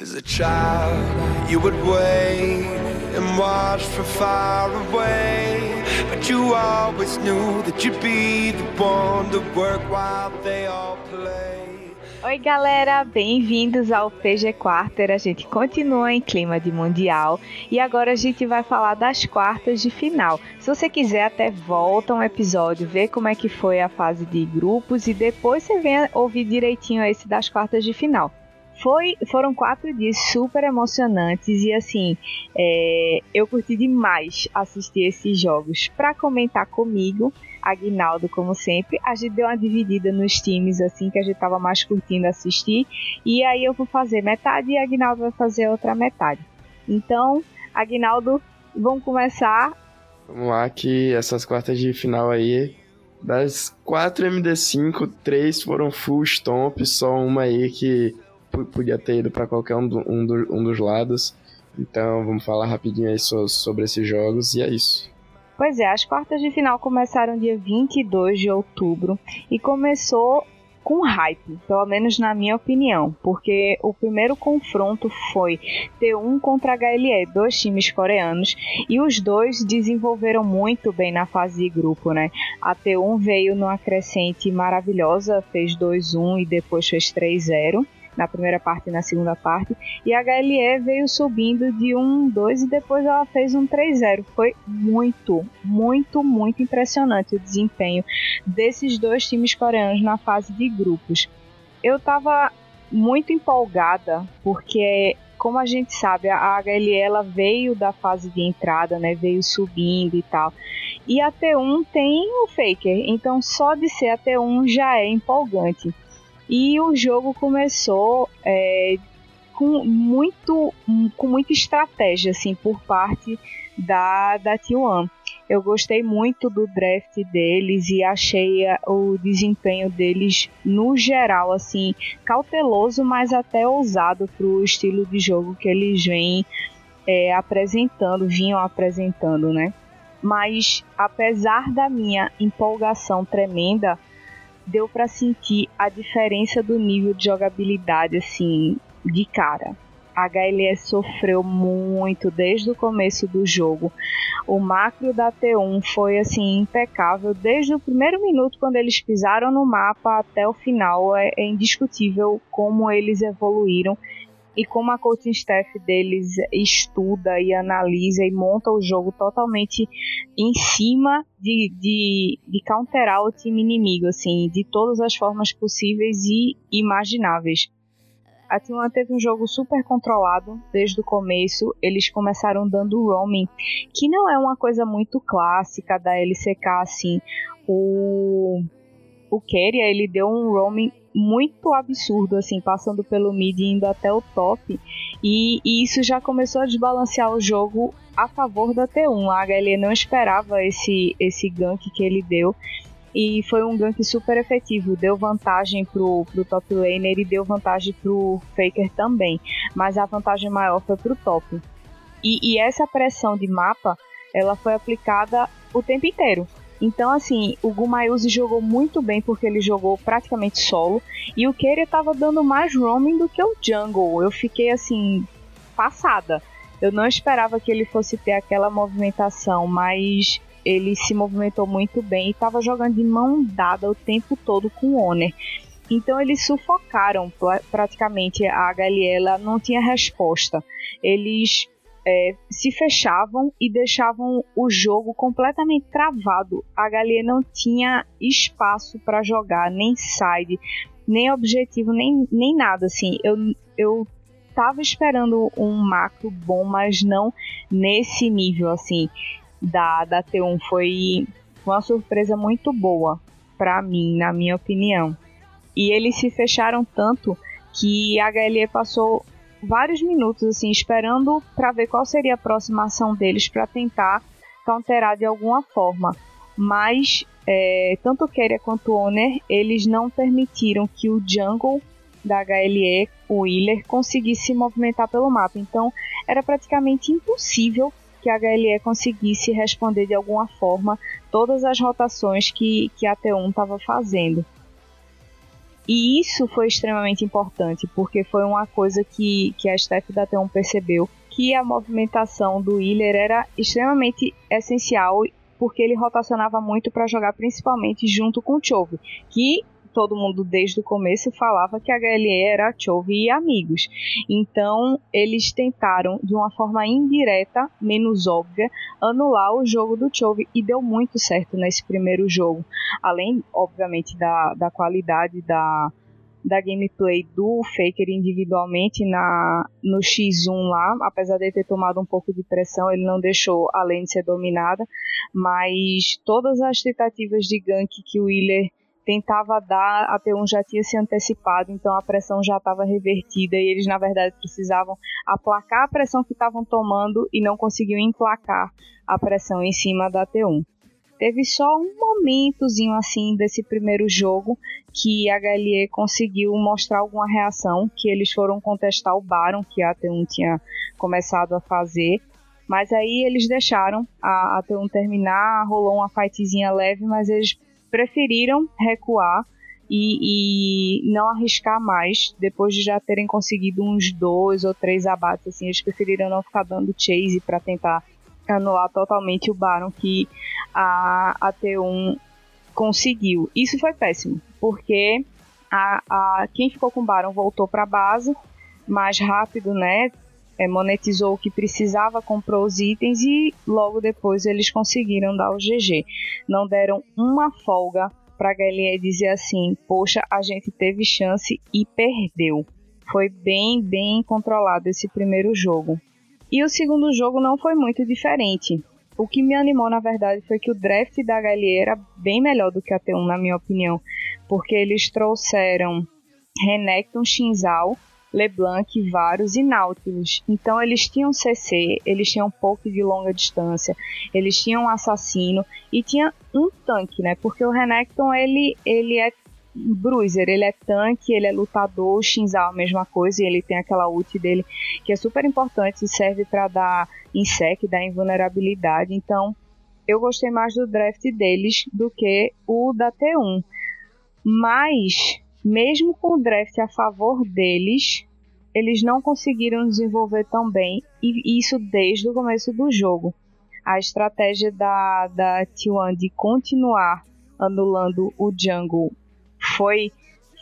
As a child, you would wait and watch from far away. But you always knew that you'd be the one to work while they all play. Oi, galera, bem-vindos ao PG Quarter. A gente continua em clima de mundial e agora a gente vai falar das quartas de final. Se você quiser, até volta um episódio, ver como é que foi a fase de grupos e depois você vem ouvir direitinho esse das quartas de final. Foi, foram quatro dias super emocionantes e assim, é, eu curti demais assistir esses jogos. Para comentar comigo, Aguinaldo, como sempre, a gente deu uma dividida nos times assim que a gente tava mais curtindo assistir. E aí eu vou fazer metade e Aguinaldo vai fazer outra metade. Então, Aguinaldo, vamos começar. Vamos lá, que essas quartas de final aí das quatro MD5, três foram full stomp, só uma aí que podia ter ido para qualquer um, do, um, do, um, dos lados. Então vamos falar rapidinho aí so, sobre esses jogos e é isso. Pois é, as quartas de final começaram dia 22 de outubro e começou com hype, pelo menos na minha opinião, porque o primeiro confronto foi T1 contra HLE, dois times coreanos, e os dois desenvolveram muito bem na fase de grupo, né? A T1 veio numa crescente maravilhosa, fez 2-1 e depois fez 3-0 na primeira parte e na segunda parte. E a HLE veio subindo de 1, 2 e depois ela fez um 3-0. Foi muito, muito, muito impressionante o desempenho desses dois times coreanos na fase de grupos. Eu estava muito empolgada porque como a gente sabe, a HLE ela veio da fase de entrada, né? Veio subindo e tal. E a T1 tem o Faker, então só de ser a T1 já é empolgante. E o jogo começou é, com muito com muita estratégia assim por parte da da T1. Eu gostei muito do draft deles e achei o desempenho deles no geral assim cauteloso, mas até ousado para o estilo de jogo que eles vêm é, apresentando, vinham apresentando, né? Mas apesar da minha empolgação tremenda, deu para sentir a diferença do nível de jogabilidade assim de cara. A HLS sofreu muito desde o começo do jogo. O macro da T1 foi assim impecável desde o primeiro minuto quando eles pisaram no mapa até o final. É, é indiscutível como eles evoluíram e como a coaching staff deles estuda e analisa e monta o jogo totalmente em cima de, de, de counterar o time inimigo, assim, de todas as formas possíveis e imagináveis. A T1 teve um jogo super controlado desde o começo. Eles começaram dando roaming, que não é uma coisa muito clássica da LCK, assim. O, o Keria, ele deu um roaming muito absurdo, assim, passando pelo mid e indo até o top. E, e, isso já começou a desbalancear o jogo a favor da T1. A HLE não esperava esse, esse gank que ele deu. E foi um gank super efetivo. Deu vantagem pro, pro top laner e deu vantagem pro Faker também. Mas a vantagem maior foi pro top. E, e essa pressão de mapa, ela foi aplicada o tempo inteiro. Então, assim, o Gumayuzi jogou muito bem porque ele jogou praticamente solo. E o Keira tava dando mais roaming do que o Jungle. Eu fiquei, assim, passada. Eu não esperava que ele fosse ter aquela movimentação, mas ele se movimentou muito bem e estava jogando de mão dada o tempo todo com o Honor. Então eles sufocaram praticamente a HLE, ela não tinha resposta. Eles é, se fechavam e deixavam o jogo completamente travado. A Galia não tinha espaço para jogar, nem side, nem objetivo, nem, nem nada. Assim, eu, eu tava esperando um macro bom, mas não nesse nível assim da, da T1. Foi uma surpresa muito boa para mim, na minha opinião. E eles se fecharam tanto que a HLE passou vários minutos assim esperando para ver qual seria a próxima ação deles para tentar counterar de alguma forma. Mas é, tanto o Keria quanto o Owner, eles não permitiram que o jungle da HLE, o Wheeler, conseguisse se movimentar pelo mapa. Então era praticamente impossível que a HLE conseguisse responder de alguma forma todas as rotações que, que a T1 estava fazendo. E isso foi extremamente importante, porque foi uma coisa que, que a staff da T1 percebeu, que a movimentação do Wheeler era extremamente essencial, porque ele rotacionava muito para jogar principalmente junto com o Chove, que todo mundo desde o começo falava que a HLE era Chove e amigos. Então, eles tentaram, de uma forma indireta, menos óbvia, anular o jogo do Chove e deu muito certo nesse primeiro jogo. Além, obviamente, da, da qualidade da, da gameplay do Faker individualmente na no X1 lá, apesar de ter tomado um pouco de pressão, ele não deixou a lane ser dominada, mas todas as tentativas de gank que o Wheeler tentava dar, a T1 já tinha se antecipado, então a pressão já estava revertida e eles na verdade precisavam aplacar a pressão que estavam tomando e não conseguiam emplacar a pressão em cima da T1. Teve só um momentozinho assim desse primeiro jogo que a HLE conseguiu mostrar alguma reação, que eles foram contestar o Baron que a T1 tinha começado a fazer. Mas aí eles deixaram a, a T1 terminar, rolou uma fightzinha leve, mas eles preferiram recuar e, e, não arriscar mais depois de já terem conseguido uns dois ou três abates assim eles preferiram não ficar dando chase para tentar anular totalmente o Baron que a, a T1 conseguiu. Isso foi péssimo porque a, a quem ficou com o Baron voltou para a base mais rápido né é, monetizou o que precisava, comprou os itens e logo depois eles conseguiram dar o GG. Não deram uma folga para a HLE dizer assim: poxa, a gente teve chance e perdeu. Foi bem, bem controlado esse primeiro jogo. E o segundo jogo não foi muito diferente. O que me animou, na verdade, foi que o draft da HLE era bem melhor do que a T1, na minha opinião, porque eles trouxeram Renekton Shinzal, LeBlanc, Varus e Nautilus. Então eles tinham CC, eles tinham pouco de longa distância, eles tinham um assassino e tinha um tanque, né? Porque o Renekton ele, ele é bruiser, ele é tanque, ele é lutador, o Shinzal a mesma coisa, e ele tem aquela ult dele que é super importante e serve para dar insec, dar invulnerabilidade. Então, eu gostei mais do draft deles do que o da T1. Mas mesmo com o draft a favor deles, eles não conseguiram desenvolver tão bem, e isso desde o começo do jogo. A estratégia da, da T1 de continuar anulando o jungle foi,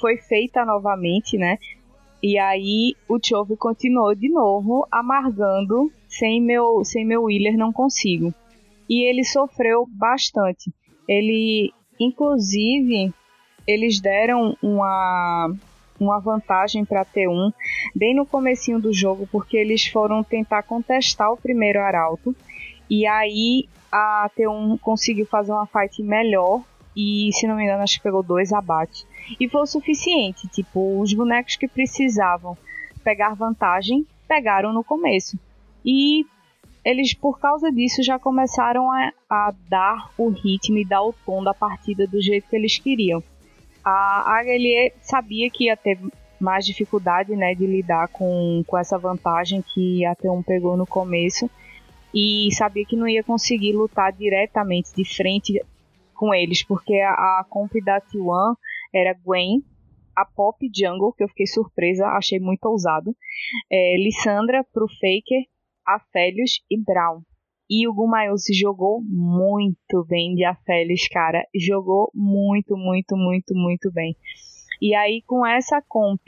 foi feita novamente, né? E aí o Chove continuou de novo amargando sem meu sem meu Wheeler não consigo. E ele sofreu bastante. Ele inclusive eles deram uma uma vantagem para T1 bem no comecinho do jogo, porque eles foram tentar contestar o primeiro arauto e aí a T1 conseguiu fazer uma fight melhor e se não me engano acho que pegou dois abates. E foi o suficiente, tipo os bonecos que precisavam pegar vantagem pegaram no começo. E eles por causa disso já começaram a, a dar o ritmo e dar o tom da partida do jeito que eles queriam a HLE sabia que ia ter mais dificuldade né, de lidar com, com essa vantagem que a T1 pegou no começo e sabia que não ia conseguir lutar diretamente de frente com eles, porque a, a comp da T1 era Gwen, a Pop Jungle, que eu fiquei surpresa, achei muito ousado, é, Lissandra pro Faker, Aphelios e Brown. E o Gumael se jogou muito bem de Afélis, cara. Jogou muito, muito, muito, muito bem. E aí, com essa comp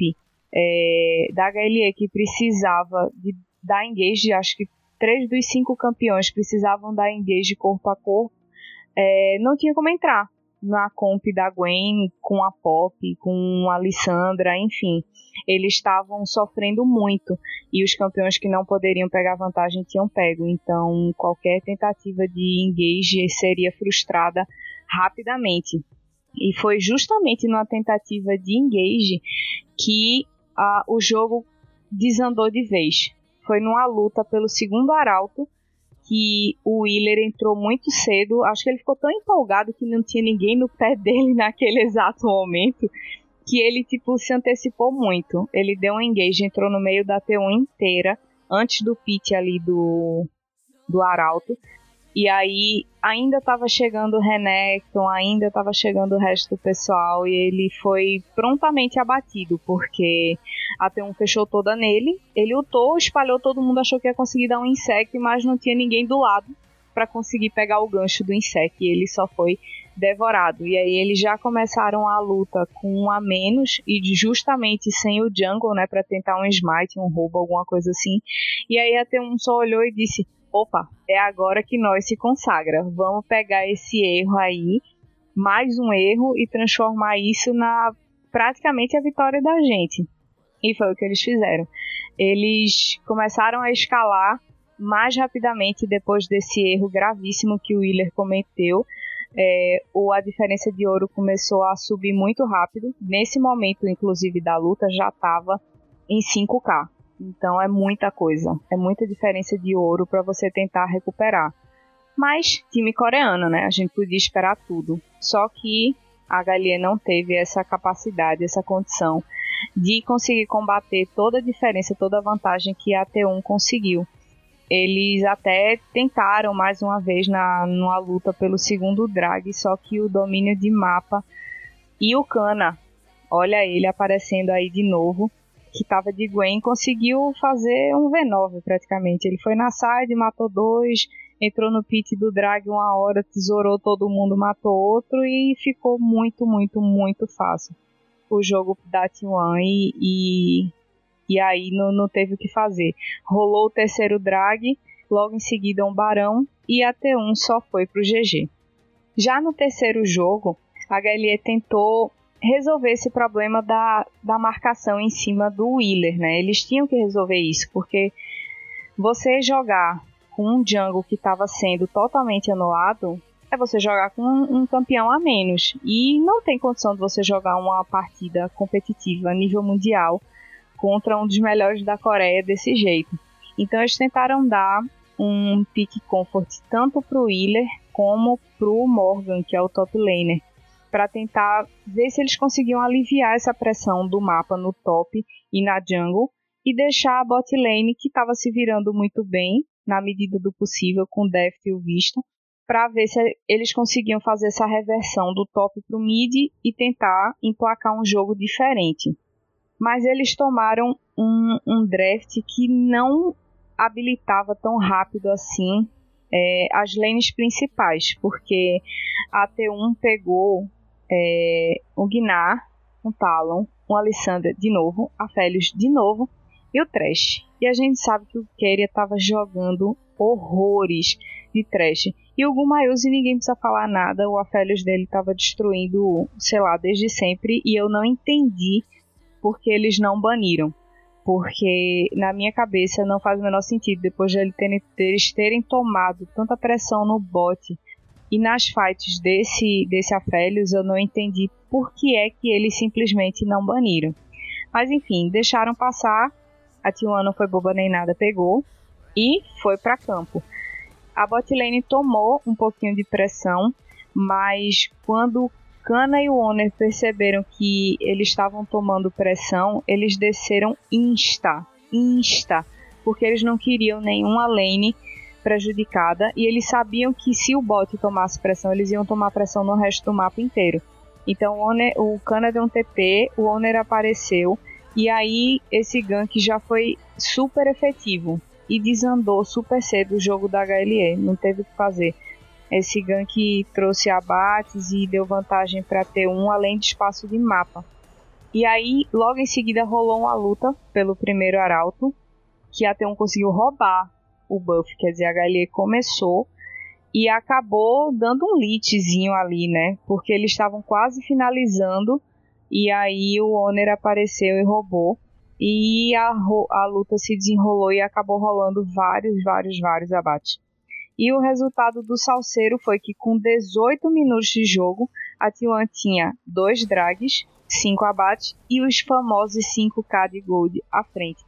é, da HLE que precisava de dar engage, acho que três dos cinco campeões precisavam dar engage corpo a corpo, é, não tinha como entrar na comp da Gwen com a Pop, com a Alessandra, enfim eles estavam sofrendo muito e os campeões que não poderiam pegar vantagem tinham pego. Então, qualquer tentativa de engage seria frustrada rapidamente. E foi justamente numa tentativa de engage que uh, o jogo desandou de vez. Foi numa luta pelo segundo arauto que o Wheeler entrou muito cedo. Acho que ele ficou tão empolgado que não tinha ninguém no pé dele naquele exato momento que ele tipo se antecipou muito. Ele deu um engage, entrou no meio da T1 inteira antes do pit ali do do Arauto E aí ainda estava chegando o Renekton, ainda estava chegando o resto do pessoal e ele foi prontamente abatido, porque a T1 fechou toda nele, ele lutou, espalhou, todo mundo achou que ia conseguir dar um insect, mas não tinha ninguém do lado para conseguir pegar o gancho do insect, e ele só foi devorado. E aí eles já começaram a luta com um a menos e justamente sem o jungle, né, para tentar um smite, um roubo, alguma coisa assim. E aí a T1 só olhou e disse: opa, é agora que nós se consagra. Vamos pegar esse erro aí, mais um erro, e transformar isso na praticamente a vitória da gente. E foi o que eles fizeram. Eles começaram a escalar mais rapidamente depois desse erro gravíssimo que o Wheeler cometeu. É, ou a diferença de ouro começou a subir muito rápido. Nesse momento, inclusive, da luta, já estava em 5K. Então é muita coisa, é muita diferença de ouro para você tentar recuperar. Mas time coreano, né? A gente podia esperar tudo. Só que a Galia não teve essa capacidade, essa condição de conseguir combater toda a diferença, toda a vantagem que a T1 conseguiu. Eles até tentaram mais uma vez na numa luta pelo segundo drag, só que o domínio de mapa e o Kana, olha ele aparecendo aí de novo, que tava de Gwen, conseguiu fazer um V9 praticamente. Ele foi na side, matou dois, entrou no pit do drag uma hora, tesourou todo mundo, matou outro e ficou muito, muito, muito fácil o jogo da T1 e, e, e aí não, não teve o que fazer. Rolou o terceiro drag, logo em seguida um barão e a T1 só foi pro GG. Já no terceiro jogo, a HLE tentou resolver esse problema da, da marcação em cima do Wheeler, né? Eles tinham que resolver isso, porque você jogar com um jungle que estava sendo totalmente anulado é você jogar com um, um, campeão a menos. E não tem condição de você jogar uma partida competitiva a nível mundial contra um dos melhores da Coreia desse jeito. Então eles tentaram dar um pick comfort tanto pro Wheeler como pro Morgan, que é o top laner para tentar ver se eles conseguiam aliviar essa pressão do mapa no top e na jungle e deixar a bot lane que estava se virando muito bem na medida do possível com o Deft e o Vista para ver se eles conseguiam fazer essa reversão do top para o mid e tentar emplacar um jogo diferente. Mas eles tomaram um, um draft que não habilitava tão rápido assim é, as lanes principais, porque a T1 pegou é, um Gnar, um Talon, um Alessandra de novo, a Felius de novo e o Trash. E a gente sabe que o Keria estava jogando horrores de Trash. E o Gumayuzi ninguém precisa falar nada, o Aphelios dele estava destruindo, sei lá, desde sempre, e eu não entendi porque eles não baniram. Porque na minha cabeça não faz o menor sentido, depois de eles terem, terem tomado tanta pressão no bot e nas fights desse, desse Aphelios eu não entendi por que é que eles simplesmente não baniram. Mas enfim, deixaram passar. A T1 não foi boba nem nada, pegou e foi para campo. A botlane tomou um pouquinho de pressão, mas quando Kana e o Owner perceberam que eles estavam tomando pressão, eles desceram insta, insta, porque eles não queriam nenhuma lane prejudicada e eles sabiam que se o bot tomasse pressão, eles iam tomar pressão no resto do mapa inteiro. Então o, Owner, o deu um TP, o Owner apareceu e aí esse gank já foi super efetivo e desandou super cedo o jogo da HLE, não teve o que fazer. Esse gank trouxe abates e deu vantagem para T1 além de espaço de mapa. E aí, logo em seguida, rolou uma luta pelo primeiro arauto, que a T1 conseguiu roubar o buff, dizer, a HLE começou e acabou dando um litzinho ali, né? Porque eles estavam quase finalizando e aí o Owner apareceu e roubou. E a, a luta se desenrolou e acabou rolando vários, vários, vários abates. E o resultado do Salseiro foi que com 18 minutos de jogo, a T1 tinha dois drags, 5 abates e os famosos 5k de gold à frente.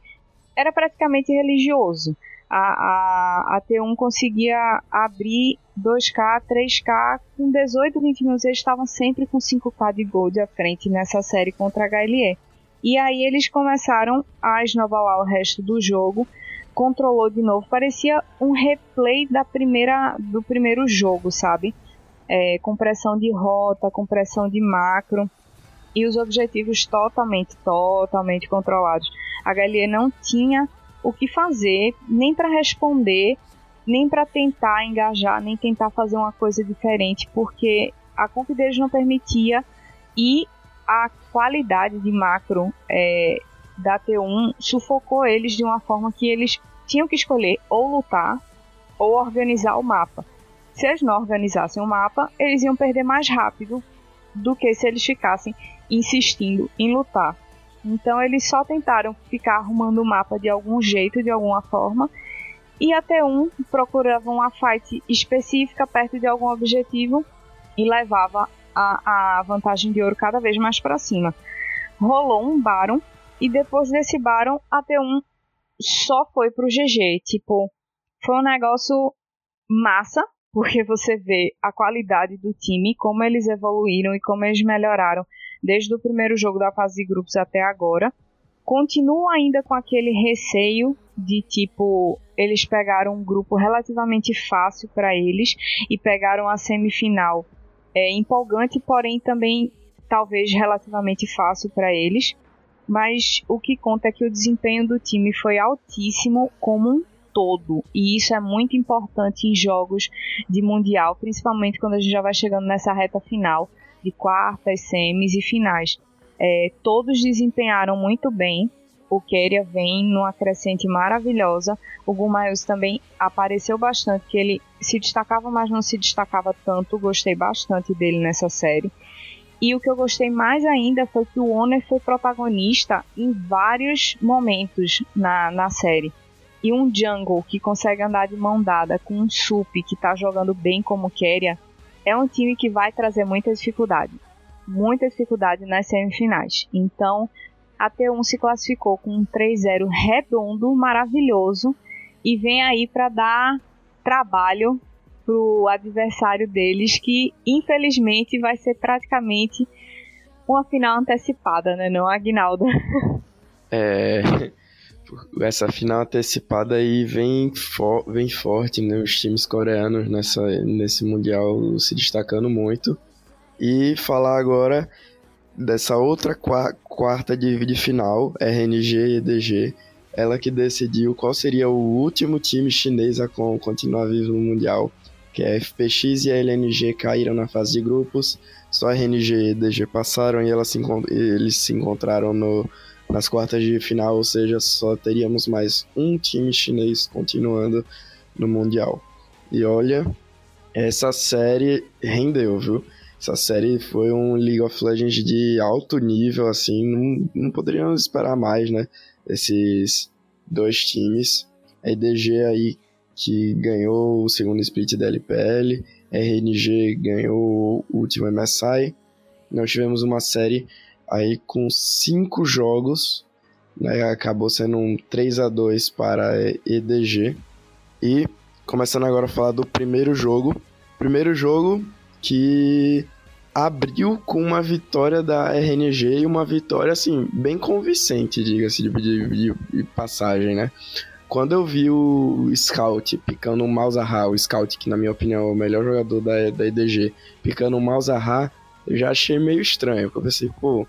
Era praticamente religioso a, a, a T1 conseguia abrir 2K, 3K com 18, 20 minutos. Eles estavam sempre com 5K de gold à frente nessa série contra a HLE. E aí eles começaram a esnovalar o resto do jogo, controlou de novo. Parecia um replay da primeira, do primeiro jogo, sabe? É, com pressão de rota, com pressão de macro e os objetivos totalmente, totalmente controlados. A HLE não tinha o que fazer, nem para responder, nem para tentar engajar, nem tentar fazer uma coisa diferente, porque a comp deles não permitia e a qualidade de macro é, da T1 sufocou eles de uma forma que eles tinham que escolher ou lutar ou organizar o mapa. Se eles não organizassem o mapa, eles iam perder mais rápido do que se eles ficassem insistindo em lutar. Então eles só tentaram ficar arrumando o mapa de algum jeito, de alguma forma, e até um procurava uma fight específica perto de algum objetivo e levava a, a vantagem de ouro cada vez mais para cima. Rolou um Baron e depois desse Baron a T1 só foi pro GG. Tipo, foi um negócio massa, porque você vê a qualidade do time, como eles evoluíram e como eles melhoraram desde o primeiro jogo da fase de grupos até agora. Continua ainda com aquele receio de tipo, eles pegaram um grupo relativamente fácil para eles e pegaram a semifinal é, empolgante, porém também talvez relativamente fácil para eles. Mas o que conta é que o desempenho do time foi altíssimo como um todo. E isso é muito importante em jogos de Mundial, principalmente quando a gente já vai chegando nessa reta final de quartas, semis e finais. É, todos desempenharam muito bem. O Keria vem numa crescente maravilhosa. O Gumayus também apareceu bastante, que ele se destacava, mas não se destacava tanto. Gostei bastante dele nessa série. E o que eu gostei mais ainda foi que o Owner foi protagonista em vários momentos na, na série. E um jungle que consegue andar de mão dada com um sup que tá jogando bem como Keria, é um time que vai trazer muita dificuldade. Muita dificuldade nas semifinais. Então, a T1 se classificou com um 3-0 redondo, maravilhoso, e vem aí para dar trabalho pro adversário deles, que infelizmente vai ser praticamente uma final antecipada, né, não, Aguinaldo? É, essa final antecipada aí vem, for, vem forte, né? Os times coreanos nessa, nesse Mundial se destacando muito. E falar agora dessa outra quarta de, de final, RNG e EDG, ela que decidiu qual seria o último time chinês a continuar vivo no Mundial, que é FPX e a LNG caíram na fase de grupos, só a RNG e EDG passaram e elas se, eles se encontraram no nas quartas de final, ou seja, só teríamos mais um time chinês continuando no Mundial. E olha, essa série rendeu, viu? Essa série foi um League of Legends de alto nível, assim, não, não poderíamos esperar mais, né? Esses dois times. A EDG aí que ganhou o segundo split da LPL, RNG ganhou o último MSI. Nós tivemos uma série Aí com cinco jogos, né, acabou sendo um 3 a 2 para EDG. E começando agora a falar do primeiro jogo. Primeiro jogo que abriu com uma vitória da RNG e uma vitória, assim, bem convincente, diga-se de, de, de, passagem, né? Quando eu vi o Scout picando um Malzahar, o Scout, que na minha opinião é o melhor jogador da, da EDG, picando um Malzahar, eu já achei meio estranho, porque eu pensei, pô,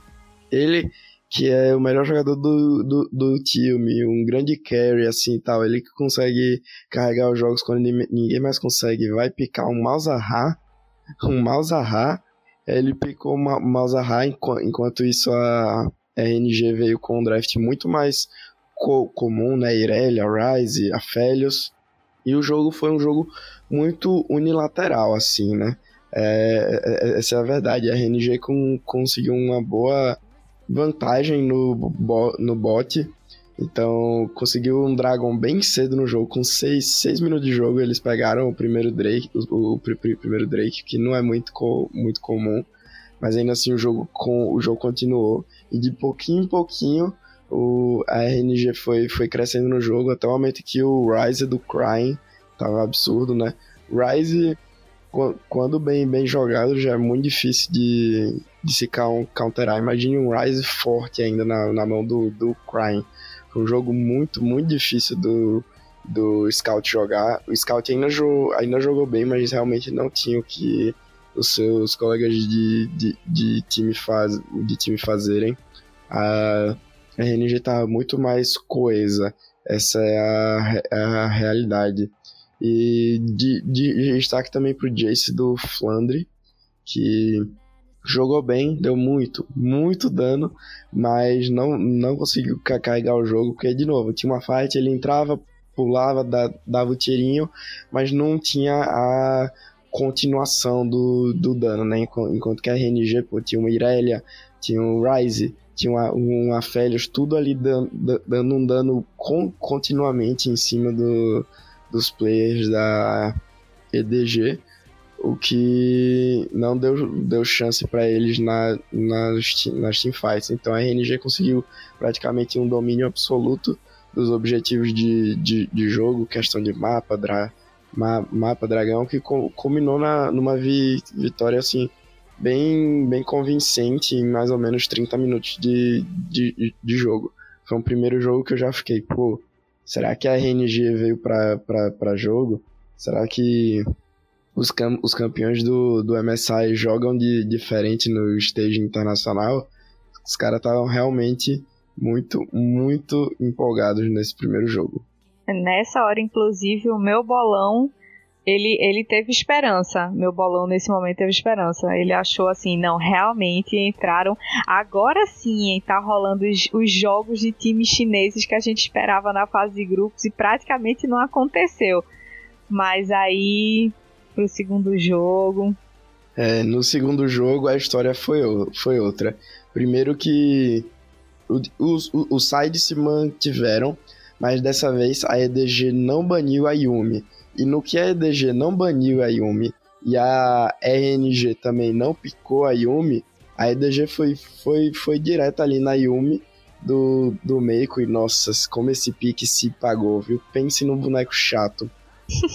ele que é o melhor jogador do, do, do time, um grande carry, assim, tal, ele que consegue carregar os jogos quando ninguém mais consegue, vai picar um Malzahar, um Malzahar, ele picou uma Malzahar, enquanto isso a RNG veio com um draft muito mais co comum, né, Irelia, Ryze, Aphelios, e o jogo foi um jogo muito unilateral, assim, né, é, é, é essa é a verdade, a RNG com, conseguiu uma boa vantagem no, bo no bot. Então, conseguiu um Dragon bem cedo no jogo, com 6 minutos de jogo, eles pegaram o primeiro Drake, o, o, o primeiro Drake, que não é muito, co muito comum, mas ainda assim o jogo, com, o jogo continuou, e de pouquinho em pouquinho o, a RNG foi, foi crescendo no jogo, até o momento que o Rise do Crying tava absurdo, né? Rise quando bem, bem jogado, já é muito difícil de, de se counterar. Imagine um Rise forte ainda na, na mão do, do Crime. Foi um jogo muito, muito difícil do, do Scout jogar. O Scout ainda, jo ainda jogou bem, mas realmente não tinha o que os seus colegas de, de, de, time, faz, de time fazerem. A RNG tá muito mais coesa, essa é a, é a realidade. E de, de destaque também pro Jace do Flandre, que jogou bem, deu muito, muito dano, mas não, não conseguiu carregar o jogo, porque, de novo, tinha uma fight, ele entrava, pulava, dava o tirinho, mas não tinha a continuação do, do dano, né? Enquanto que a RNG, pô, tinha uma Irelia, tinha um Ryze, tinha uma, uma Felios, tudo ali dando, dando um dano con, continuamente em cima do, dos players da EDG o que não deu, deu chance para eles na, nas, nas teamfights. Então a RNG conseguiu praticamente um domínio absoluto dos objetivos de, de, de jogo, questão de mapa, dra, ma, mapa dragão, que culminou na, numa vi, vitória assim bem, bem convincente em mais ou menos 30 minutos de, de, de jogo. Foi um primeiro jogo que eu já fiquei, pô, será que a RNG veio para jogo? Será que os, cam os campeões do, do MSI jogam de diferente no stage internacional, os caras estavam realmente muito, muito empolgados nesse primeiro jogo. Nessa hora, inclusive, o meu bolão ele, ele teve esperança. Meu bolão nesse momento teve esperança. Ele achou assim, não, realmente entraram. Agora sim, hein, tá rolando os, os jogos de times chineses que a gente esperava na fase de grupos e praticamente não aconteceu. Mas aí pro segundo jogo. É, no segundo jogo a história foi, foi outra. Primeiro que os, os sides se mantiveram, mas dessa vez a EDG não baniu a Yumi. E no que a EDG não baniu a Yumi e a RNG também não picou a Yumi, a EDG foi, foi, foi direto ali na Yumi do, do Meiko e nossa, como esse pique se pagou, viu? Pense no boneco chato.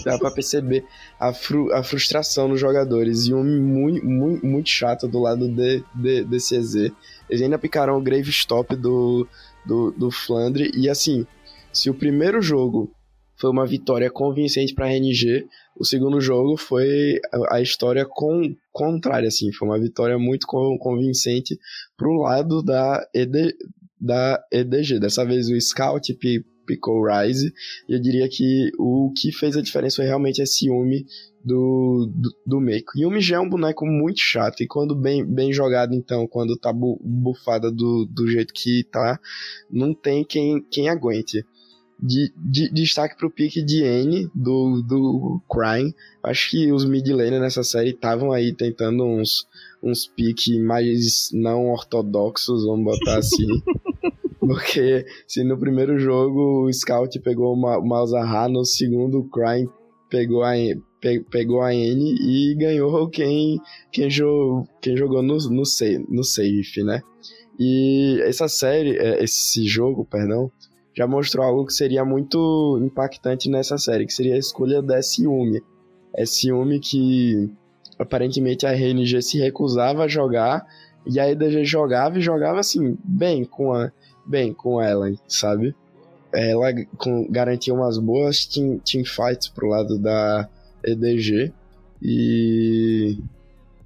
Dá pra perceber a, fru a frustração nos jogadores. E um muito, muito, muito chato do lado de, de, desse EZ. Eles ainda picaram o Grave Stop do, do, do Flandre. E assim, se o primeiro jogo foi uma vitória convincente para a RNG, o segundo jogo foi a história com, contrária, assim. Foi uma vitória muito convincente pro lado da, ED, da EDG. Dessa vez o Scout Pickle Rise. E eu diria que o que fez a diferença foi realmente esse Yumi do, do, do Meiko. Yumi já é um boneco muito chato, e quando bem, bem jogado, então, quando tá bu, bufada do, do jeito que tá, não tem quem, quem aguente. De, de, destaque pro pique de N do, do Crime. Acho que os mid laner nessa série estavam aí tentando uns, uns piques mais não ortodoxos, vamos botar assim. Porque se no primeiro jogo o Scout pegou o Malzahar, no segundo o Crime pegou a, pe, pegou a N e ganhou quem, quem, jo, quem jogou no, no, no safe, né? E essa série, é, esse jogo, perdão, já mostrou algo que seria muito impactante nessa série, que seria a escolha da S-Yumi. S-Yumi que aparentemente a RNG se recusava a jogar e a EDG jogava e jogava assim, bem com a bem com ela, sabe? Ela com, garantia umas boas team, team fights pro lado da EDG. E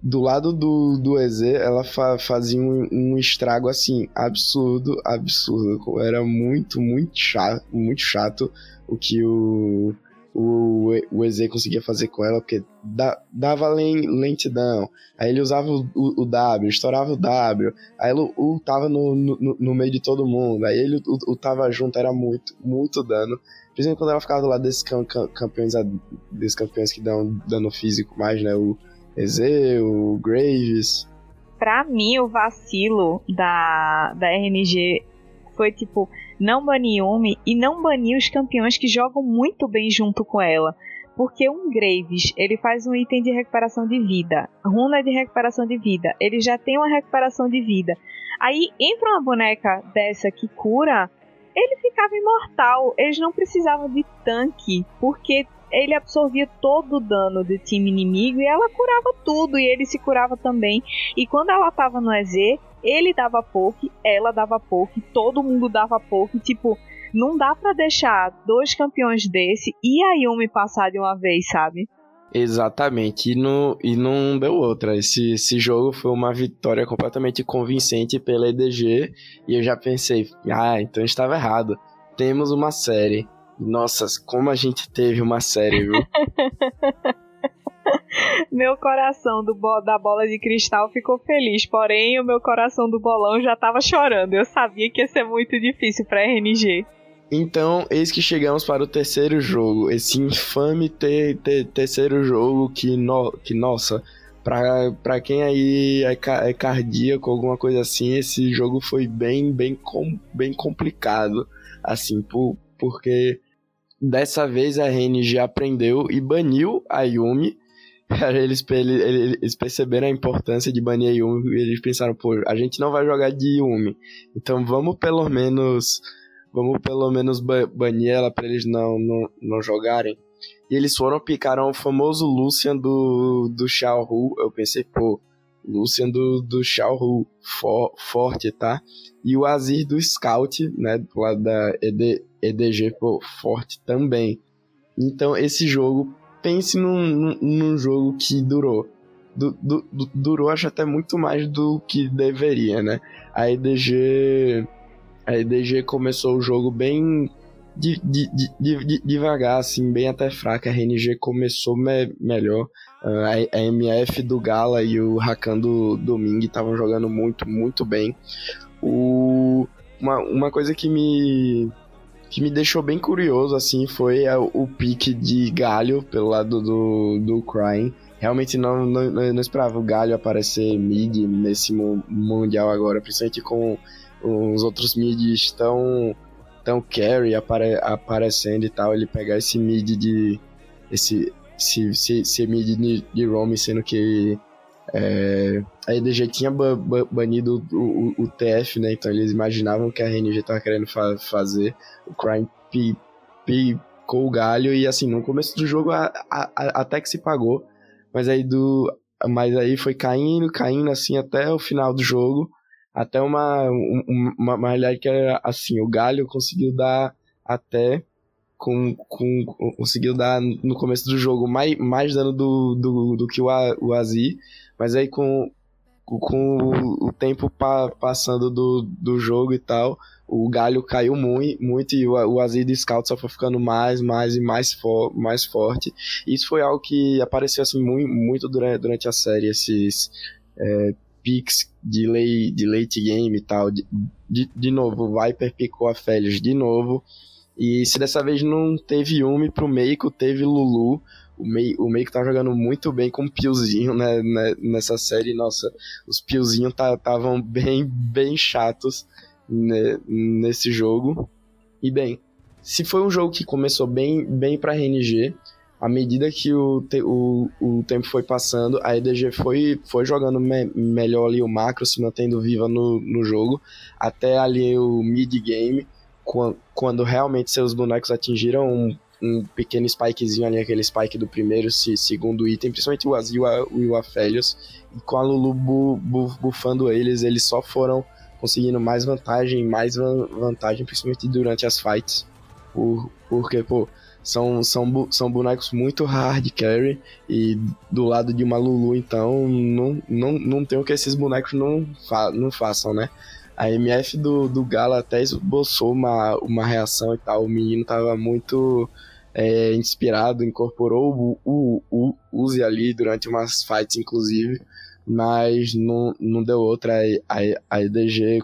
do lado do, do EZ, ela fa, fazia um, um, estrago assim, absurdo, absurdo. Era muito, muito chato, muito chato o que o, o, o EZ conseguia fazer com ela, porque da, dava lentidão, aí ele usava o, o, W, estourava o W, aí ele ultava no, no, no meio de todo mundo, aí ele ultava junto, era muito, muito dano. Principalmente quando ela ficava do lado desses cam, campeões, desses campeões que dão dano físico mais, né? O EZ, o Graves. Pra mim, o vacilo da, da RNG foi tipo não banir Yumi e não banir os campeões que jogam muito bem junto com ela. Porque um Graves, ele faz um item de recuperação de vida. Runa de recuperação de vida. Ele já tem uma recuperação de vida. Aí entra uma boneca dessa que cura, ele ficava imortal. Eles não precisavam de tanque, porque ele absorvia todo o dano do time inimigo e ela curava tudo e ele se curava também. E quando ela tava no EZ, ele dava poke, ela dava poke, todo mundo dava poke, tipo, Não dá para deixar dois campeões desse e a Yumi passar de uma vez, sabe? Exatamente, e não, e não deu outra. Esse, esse jogo foi uma vitória completamente convincente pela EDG, e eu já pensei, ah, então estava errado. Temos uma série. Nossa, como a gente teve uma série, viu? meu coração do bo da bola de cristal ficou feliz, porém o meu coração do bolão já estava chorando. Eu sabia que ia ser muito difícil para RNG. Então, eis que chegamos para o terceiro jogo. Esse infame ter, ter, terceiro jogo que, no, que nossa, pra, quem aí é, é cardíaco, alguma coisa assim, esse jogo foi bem, bem, com, bem complicado. Assim, por, porque dessa vez a RNG aprendeu e baniu a Yumi. Eles, eles perceberam a importância de banir Yumi e eles pensaram, pô, a gente não vai jogar de Yumi. Então vamos pelo menos Vamos pelo menos banir ela pra eles não, não, não jogarem. E eles foram picaram o famoso Lucian do, do Xiao Hu. Eu pensei, pô, Lucian do, do Xiao Hu, for, forte, tá? E o Azir do Scout, né, do lado da ED, EDG, pô, forte também. Então, esse jogo, pense num, num, jogo que durou. Du, du, du, durou, acho até muito mais do que deveria, né? A EDG a EDG começou o jogo bem de, de, de, devagar, assim, bem até fraca. A RNG começou me melhor. Uh, a, a, MF do Gala e o Rakan do Domingue estavam jogando muito, muito bem. O, uma, uma coisa que me, que me deixou bem curioso, assim, foi o pique de Galho pelo lado do, do Crying. Realmente não, não, não esperava o Galho aparecer mid nesse Mundial agora, principalmente com os outros mids estão tão carry apare, aparecendo e tal, ele pegar esse mid de esse esse, esse, esse mid de, de Roam, sendo que é, a EDG tinha ba, ba, banido o, o, o, TF, né? Então eles imaginavam que a RNG tava querendo fa fazer. O Crime picou o galho e assim, no começo do jogo a, a, a, até que se pagou, mas aí do mas aí foi caindo, caindo assim até o final do jogo até uma, uma, uma realidade que era assim, o Galho conseguiu dar até com, com conseguiu dar no começo do jogo mais, mais dano do, do, do que o, o Azi, mas aí com, com o, tempo pa, passando do, do jogo e tal, o Galho caiu muito, muito e o, o Azi do Scout só foi ficando mais, mais e mais, for, mais forte. Isso foi algo que apareceu assim muito, muito durante, durante a série, esses é, picks de, lei, de late game e tal. De, de, de novo, o Viper picou a Felios de novo. E se dessa vez não teve Yumi pro Meiko, teve Lulu. O, Mei, o Meiko tá jogando muito bem com o Piozinho né, né, nessa série. Nossa, os Piozinhos estavam tá, bem, bem chatos né, nesse jogo. E bem, se foi um jogo que começou bem, bem pra RNG, à medida que o, te, o, o tempo foi passando, a EDG foi, foi jogando me, melhor ali o macro, se mantendo viva no, no jogo, até ali o mid-game, quando, quando realmente seus bonecos atingiram um, pequeno spikezinho ali, aquele spike do primeiro, se, segundo item, principalmente o Azil e o Aphelios, e com a Lulu bu, bu, bufando eles, eles só foram conseguindo mais vantagem, mais vantagem, principalmente durante as fights, por, porque, pô, são, são, são bonecos muito hard carry. E do lado de uma Lulu, então não, não, não tem o que esses bonecos não, fa não façam, né? A MF do, do Gala até esboçou uma, uma reação e tal, o menino tava muito é, inspirado, incorporou o, o, o Uzi ali durante umas fights, inclusive, mas não, não deu outra. A, a, EDG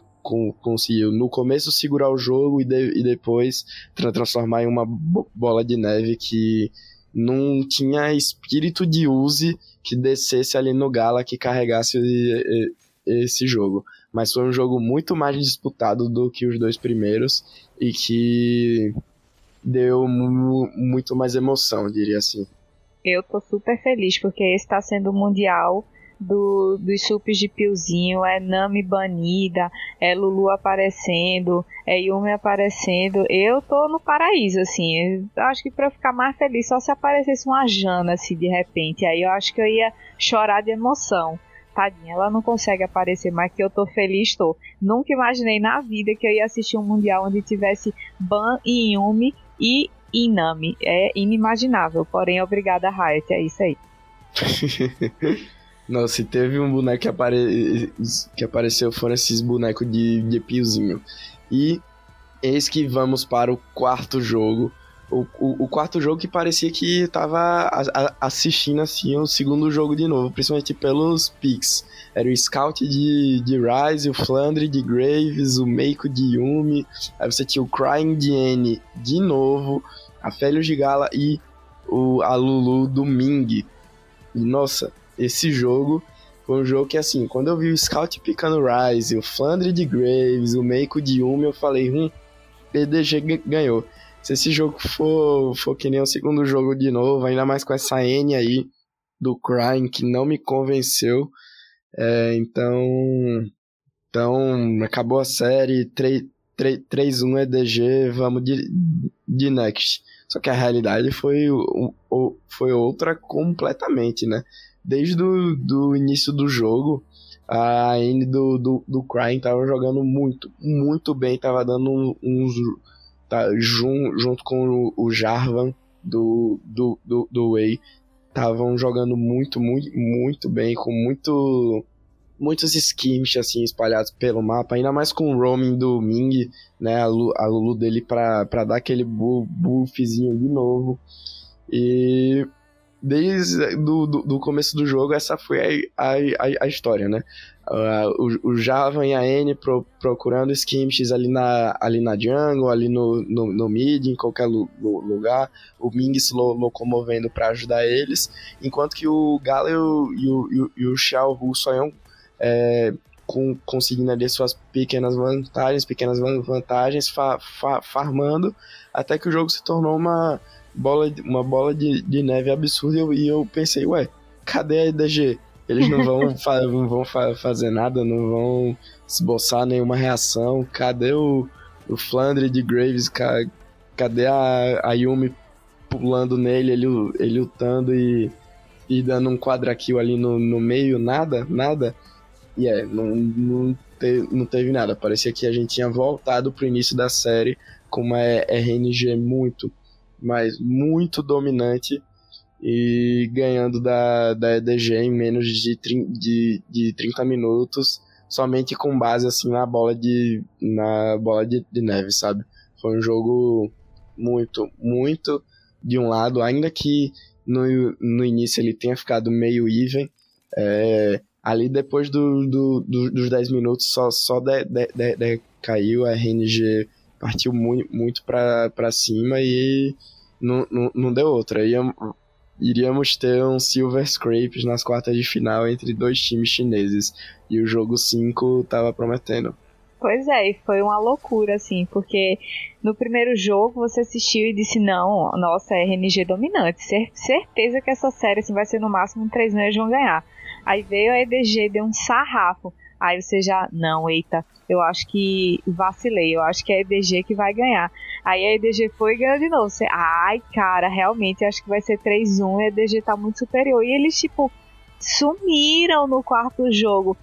conseguiu no começo segurar o jogo e, de, e depois tra transformar em uma bola de neve que não tinha espírito de use que descesse ali no Gala que carregasse esse jogo. Mas foi um jogo muito mais disputado do que os dois primeiros e que deu muito mais emoção, diria assim. Eu tô super feliz porque esse tá sendo o Mundial do, dos supes de Piozinho, é Nami banida, é Lulu aparecendo, é Yumi aparecendo. Eu tô no paraíso, assim. Eu acho que pra ficar mais feliz, só se aparecesse uma Jana, assim, de repente. Aí eu acho que eu ia chorar de emoção. tadinha, ela não consegue aparecer, mas que eu tô feliz, tô. Nunca imaginei na vida que eu ia assistir um mundial onde tivesse Ban e Yumi e Inami. É inimaginável, porém, obrigada, Riot, é isso aí. Não, se teve um boneco que, apare... que apareceu, foram esses bonecos de, de piozinho. E eis que vamos para o quarto jogo. O, o, o quarto jogo que parecia que tava a, a, assistindo assim o segundo jogo de novo, principalmente pelos picks. Era o Scout de, de Rise, o Flandre de Graves, o Meiko de Yumi, aí você tinha o Crying de N de novo, a Félix de Gala e o, a Lulu do Ming. E nossa, esse jogo foi um jogo que, assim, quando eu vi o Scout picando Rise, o Flandre de Graves, o Meiko de Yumi, eu falei, hum, PDG ganhou. Se esse jogo for, for que nem o segundo jogo de novo, ainda mais com essa N aí do Crying que não me convenceu, é, então, então acabou a série 3-1 EDG, vamos de, de Next. Só que a realidade foi, foi outra completamente, né? desde o do início do jogo, a N do, do, do Crying tava jogando muito, muito bem, tava dando uns. Tá, jun, junto com o, o Jarvan do, do, do, do Way, estavam jogando muito, muito, muito bem, com muito muitos skimms assim espalhados pelo mapa, ainda mais com o roaming do Ming, né, a, a Lulu dele para dar aquele buffzinho de novo. E desde do, do, do, começo do jogo, essa foi a, a, a história, né? Uh, o, o Java e a N pro, procurando skimps ali na, ali na jungle, ali no, no, no mid, em qualquer lugar. O Ming se lo, locomovendo para ajudar eles. Enquanto que o Gala e o, e o, e o Xiao Hu só iam é, com, conseguindo ali suas pequenas vantagens, pequenas vantagens, fa, fa, farmando, até que o jogo se tornou uma bola, uma bola de, de neve absurda e eu, e eu pensei, ué, cadê a EDG? Eles não vão, fa não vão fa fazer nada, não vão esboçar nenhuma reação. Cadê o, o Flandre de Graves? Ca cadê a, a Yumi pulando nele, ele, ele lutando e, e dando um quadra kill ali no, no meio? Nada, nada. E é, não, não, te, não teve nada. Parecia que a gente tinha voltado pro início da série com uma RNG muito, mas muito dominante e ganhando da, da EDG em menos de, de, de 30 minutos, somente com base assim na bola de na bola de, de neve, sabe? Foi um jogo muito, muito de um lado, ainda que no, no início ele tenha ficado meio even, é, ali depois do, do, do, dos 10 minutos só, só de, de, de, caiu, a RNG partiu muito, muito para cima e não, não, não deu outra. Iam, iríamos ter um Silver Scrapes nas quartas de final entre dois times chineses. E o jogo 5 tava prometendo. Pois é, e foi uma loucura, assim, porque no primeiro jogo você assistiu e disse, não, nossa, é RNG dominante, certeza que essa série assim, vai ser no máximo 3 meses vão ganhar. Aí veio a EDG, deu um sarrafo. Aí você já, não, eita, eu acho que vacilei, eu acho que é a EDG que vai ganhar. Aí a EDG foi e ganhou de novo. Você, ai, cara, realmente acho que vai ser 3-1 e a EDG tá muito superior. E eles, tipo, sumiram no quarto jogo.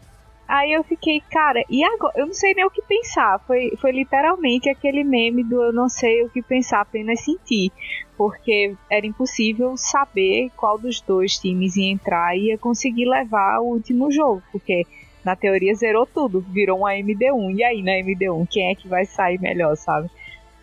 Aí eu fiquei, cara, e agora? Eu não sei nem o que pensar. Foi, foi literalmente aquele meme do eu não sei o que pensar, apenas sentir. Porque era impossível saber qual dos dois times ia entrar e ia conseguir levar o último jogo. Porque na teoria zerou tudo, virou uma MD1. E aí na MD1, quem é que vai sair melhor, sabe?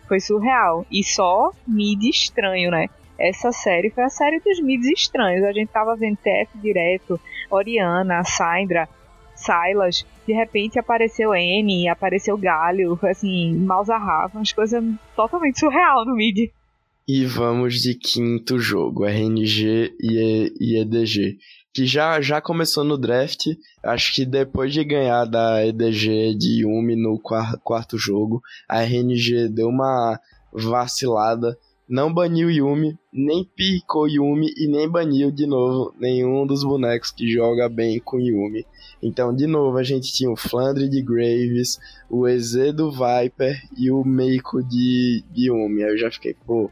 Foi surreal. E só mid estranho, né? Essa série foi a série dos mids estranhos. A gente tava vendo TF direto, Oriana, Syndra, Silas. De repente apareceu N, apareceu Galho, assim, Malzahar, umas coisas totalmente surreal no mid. E vamos de quinto jogo, RNG e EDG que já, já começou no draft. Acho que depois de ganhar da EDG de Yumi no quarto jogo, a RNG deu uma vacilada. Não baniu Yumi, nem picou Yumi e nem baniu de novo nenhum dos bonecos que joga bem com Yumi. Então, de novo, a gente tinha o Flandre de Graves, o EZ do Viper e o Meiko de, de Yumi. Aí eu já fiquei, pô,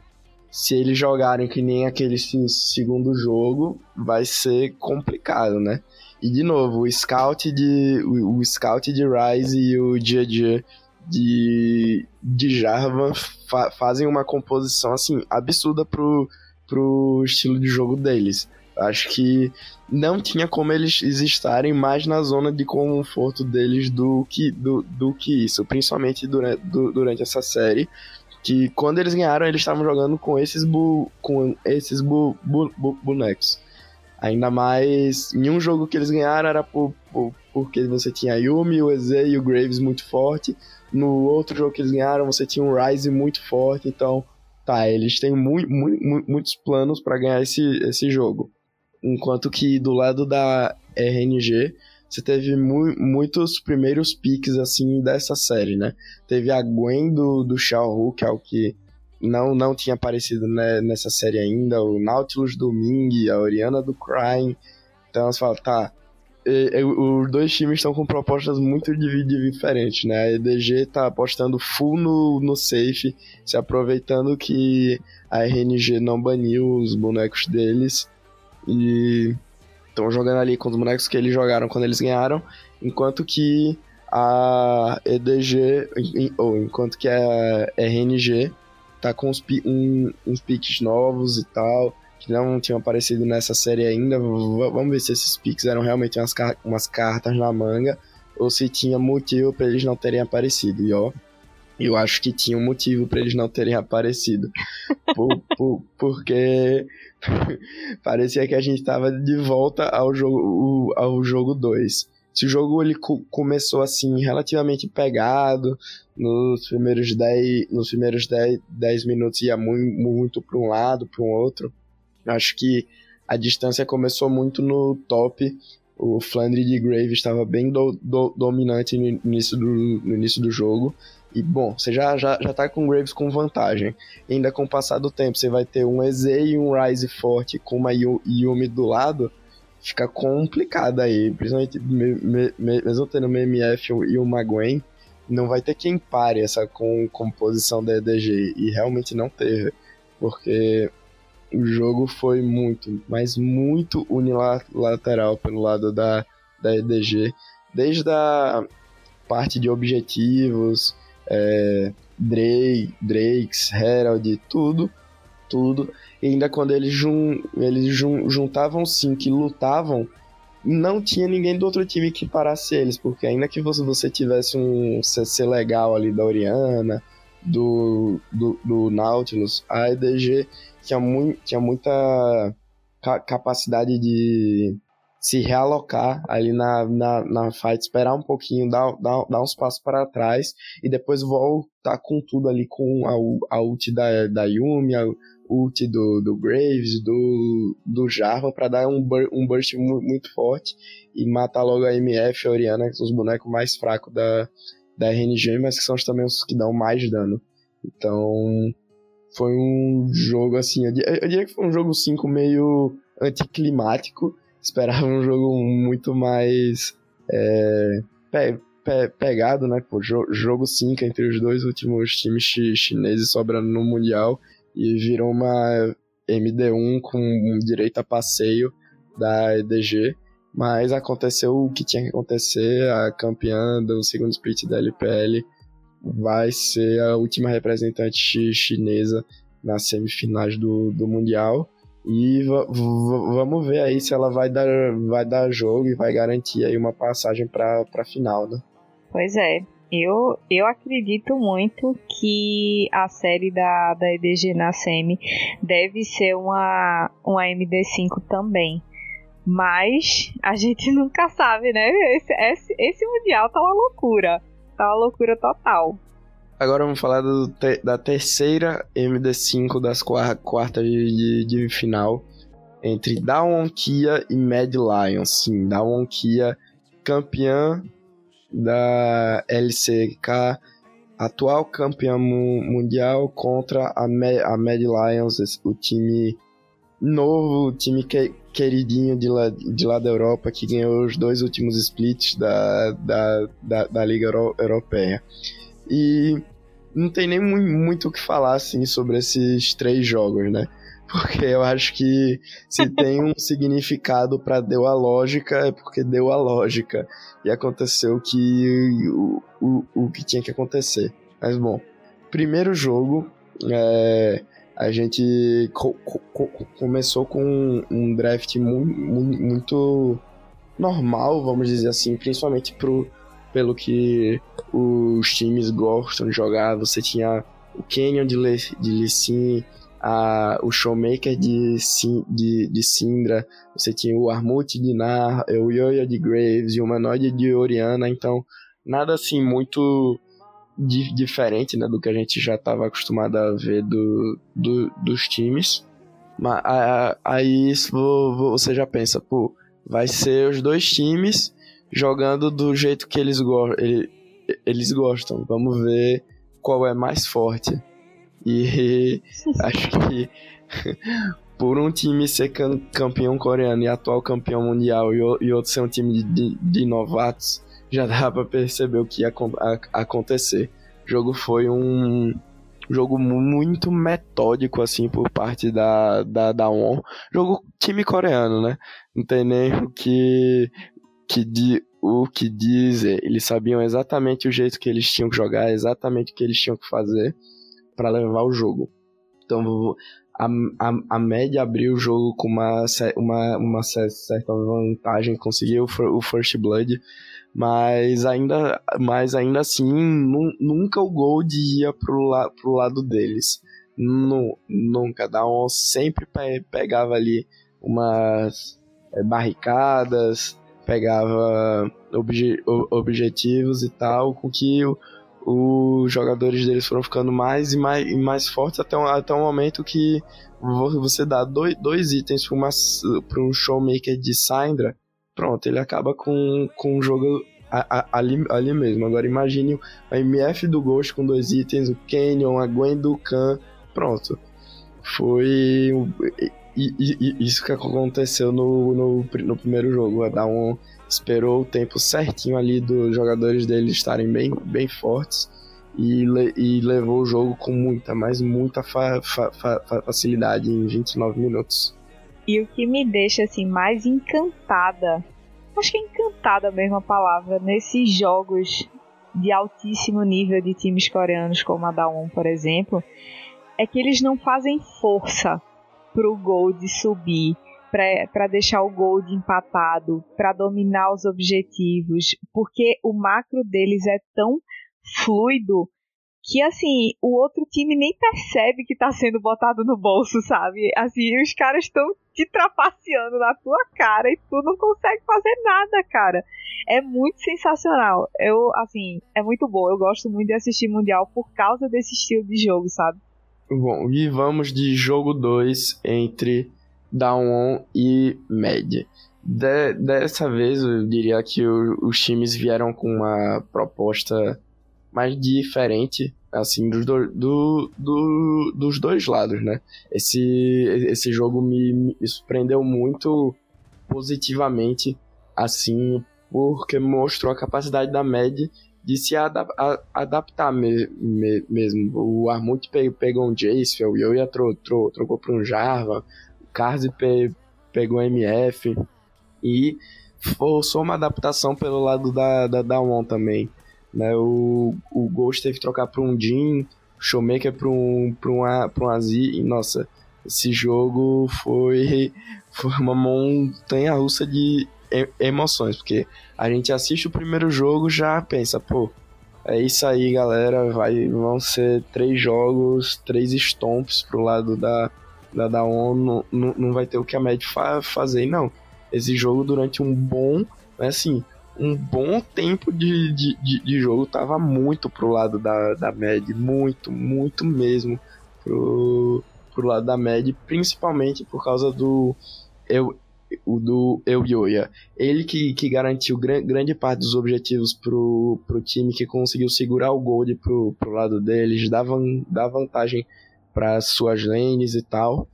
se eles jogarem que nem aquele segundo jogo, vai ser complicado, né? E de novo, o scout de o, o scout de Rise e o GG de, de Jarvan fa fazem uma composição assim absurda pro, pro estilo de jogo deles. Acho que não tinha como eles estarem mais na zona de conforto deles do que, do, do que isso, principalmente durante, do, durante essa série. Que quando eles ganharam, eles estavam jogando com esses, bu, com esses bu, bu, bu, bonecos. Ainda mais, em um jogo que eles ganharam era por, por, porque você tinha a Yumi, o Eze e o Graves muito forte. No outro jogo que eles ganharam, você tinha um Ryze muito forte. Então, tá, eles têm muito, muito, muitos planos para ganhar esse, esse jogo. Enquanto que do lado da RNG, você teve mu muitos primeiros piques assim dessa série, né? Teve a Gwen do, do Shao que é o que não, não tinha aparecido né, nessa série ainda, o Nautilus do Ming, a Oriana do Crime. Então você fala, tá, os dois times estão com propostas muito diferentes, né? A EDG tá apostando full no, no safe, se aproveitando que a RNG não baniu os bonecos deles e estão jogando ali com os bonecos que eles jogaram quando eles ganharam, enquanto que a EDG, ou enquanto que a RNG tá com uns, um, uns picks novos e tal, que não tinham aparecido nessa série ainda. Vamos ver se esses picks eram realmente umas, umas cartas na manga ou se tinha motivo para eles não terem aparecido. E ó, eu acho que tinha um motivo para eles não terem aparecido. Por, por, porque parecia que a gente estava de volta ao jogo ao jogo 2. Se o jogo ele começou assim relativamente pegado, nos primeiros 10, nos primeiros 10, 10 minutos ia muito, muito para um lado, para um outro. Acho que a distância começou muito no top. O Flandre de Grave estava bem do, do, dominante no início, do, no início do jogo. E, bom, você já, já, já tá com Graves com vantagem. E ainda com o passar do tempo, você vai ter um EZ e um Rise forte com uma Yumi do lado. Fica complicado aí. Principalmente me, me, mesmo tendo uma MF e uma Gwen, não vai ter quem pare essa com, composição da EDG. E realmente não teve. Porque o jogo foi muito, mas muito unilateral pelo lado da, da EDG. Desde a parte de objetivos, é, Drake, Drakes, Herald, tudo, tudo. E ainda quando eles, jun, eles jun, juntavam sim, que lutavam, não tinha ninguém do outro time que parasse eles, porque ainda que você, você tivesse um CC legal ali da Oriana, do, do, do Nautilus, a EDG tinha, mu tinha muita ca capacidade de se realocar ali na, na, na fight, esperar um pouquinho, dar, dar, dar uns passos para trás e depois voltar com tudo ali com a, a ult da, da Yumi, a ult do, do Graves, do, do Jarvan para dar um, bur um burst muito forte e matar logo a MF a Oriana, que são os bonecos mais fracos da, da RNG, mas que são também os que dão mais dano. Então, foi um jogo assim, eu diria que foi um jogo 5 meio anticlimático, esperava um jogo muito mais é, pe, pe, pegado, né? Pô, jogo 5 entre os dois últimos times chineses sobrando no Mundial e virou uma MD1 com direito a passeio da EDG. Mas aconteceu o que tinha que acontecer, a campeã do segundo split da LPL vai ser a última representante chinesa nas semifinais do, do Mundial. E vamos ver aí se ela vai dar, vai dar jogo e vai garantir aí uma passagem para a final, né? Pois é. Eu, eu acredito muito que a série da, da EDG na Semi deve ser uma, uma MD5 também. Mas a gente nunca sabe, né? Esse, esse, esse Mundial tá uma loucura. Tá uma loucura total. Agora vamos falar do, da terceira MD5 das quartas de, de, de, final entre Dawon Kia e Mad Lions. Sim, Dawon Kia, campeã da LCK, atual campeã mu mundial contra a, Ma a Mad Lions, o time novo, o time que, queridinho de lá, de lá da Europa que ganhou os dois últimos splits da, da, da, da Liga Euro Europeia. E não tem nem muito o que falar assim sobre esses três jogos, né? porque eu acho que se tem um significado para deu a lógica, é porque deu a lógica. E aconteceu que o, o, o que tinha que acontecer. Mas bom, primeiro jogo, é, a gente co co começou com um draft mu mu muito normal, vamos dizer assim, principalmente pro, pelo que os times gostam de jogar. Você tinha o Canyon de, Le, de Lissin, a, o Showmaker de, de, de Sindra, você tinha o Armut de Nar, o Yoya de Graves e o Humanoid de Oriana, então nada assim muito di diferente né, do que a gente já estava acostumado a ver do, do, dos times. Mas aí você já pensa, pô, vai ser os dois times jogando do jeito que eles, go eles gostam. Vamos ver qual é mais forte. E acho que por um time ser campeão coreano e atual campeão mundial e outro ser um time de, de novatos, já dá para perceber o que ia acontecer. O jogo foi um jogo muito metódico assim por parte da da da ON. Jogo time coreano, né? Não tem nem o que que di, o que dizer. Eles sabiam exatamente o jeito que eles tinham que jogar, exatamente o que eles tinham que fazer para levar o jogo. Então, a, a, a média abriu o jogo com uma, uma, uma certa vantagem, conseguiu o First Blood, mas ainda, mas ainda assim, nunca o Gold ia pro, la, pro lado deles. nunca. Daon sempre pe, pegava ali umas é, barricadas, pegava obje, objetivos e tal, com que o, os jogadores deles foram ficando mais e mais, e mais fortes até, um, até um momento que você dá dois, dois itens para um showmaker de Syndra, pronto, ele acaba com, com um jogo ali, ali mesmo. Agora imagine a MF do Ghost com dois itens, o Canyon, a Gwen do Khan, pronto. Foi e, e, isso que aconteceu no, no, no primeiro jogo. A Dawn esperou o tempo certinho ali dos jogadores dele estarem bem, bem fortes e, le, e levou o jogo com muita, mas muita fa, fa, fa, facilidade em 29 minutos. E o que me deixa assim mais encantada, acho que é encantada a mesma palavra, nesses jogos de altíssimo nível de times coreanos como a Dawn, por exemplo, é que eles não fazem força pro Gold subir, para deixar o Gold empatado, para dominar os objetivos, porque o macro deles é tão fluido que assim, o outro time nem percebe que tá sendo botado no bolso, sabe? Assim, os caras estão te trapaceando na tua cara e tu não consegue fazer nada, cara. É muito sensacional. Eu, assim, é muito bom. Eu gosto muito de assistir Mundial por causa desse estilo de jogo, sabe? Bom, e vamos de jogo 2 entre Down e Med. De, dessa vez eu diria que o, os times vieram com uma proposta mais diferente, assim, dos, do, do, do, dos dois lados, né? Esse, esse jogo me, me surpreendeu muito positivamente, assim, porque mostrou a capacidade da Med de se adap a, adaptar me, me, mesmo. O Armut pe pegou um Jace, o Yoya tro tro trocou para um Jarvan, o Karzi pe pegou um MF e forçou uma adaptação pelo lado da, da Dawn também. Né? O, o Ghost teve que trocar para um Jin, o Showmaker para um, um, um Azir, e nossa, esse jogo foi, foi uma montanha russa de emoções, porque a gente assiste o primeiro jogo já pensa, pô, é isso aí, galera, vai, vão ser três jogos, três stomps pro lado da, da, da ONU, não, não vai ter o que a Med fa fazer, não. Esse jogo, durante um bom, assim, um bom tempo de, de, de, de jogo, tava muito pro lado da, da Med, muito, muito mesmo pro, pro lado da Med, principalmente por causa do eu, o do Eubioia. Ele que, que garantiu gran, grande parte dos objetivos pro, pro time, que conseguiu segurar o Gold pro, pro lado deles, dar, van, dar vantagem para suas lanes e tal.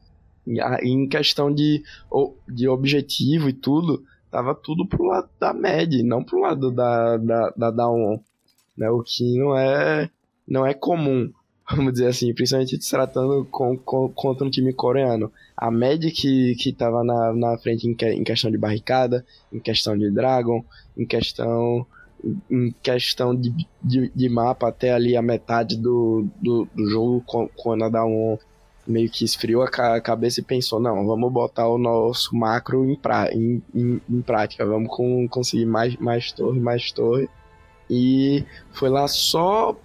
E, em questão de, de objetivo e tudo, tava tudo pro lado da Med, não pro lado da, da, da Dawn. Né? O que não é, não é comum. Vamos dizer assim, principalmente se tratando com, com, contra um time coreano. A média que, que tava na, na frente em, que, em questão de barricada, em questão de Dragon, em questão em questão de, de, de, mapa até ali a metade do, do, do jogo, quando a Dawn meio que esfriou a cabeça e pensou, não, vamos botar o nosso macro em, pra, em, em, em prática, vamos com, conseguir mais, mais torre, mais torre. E foi lá só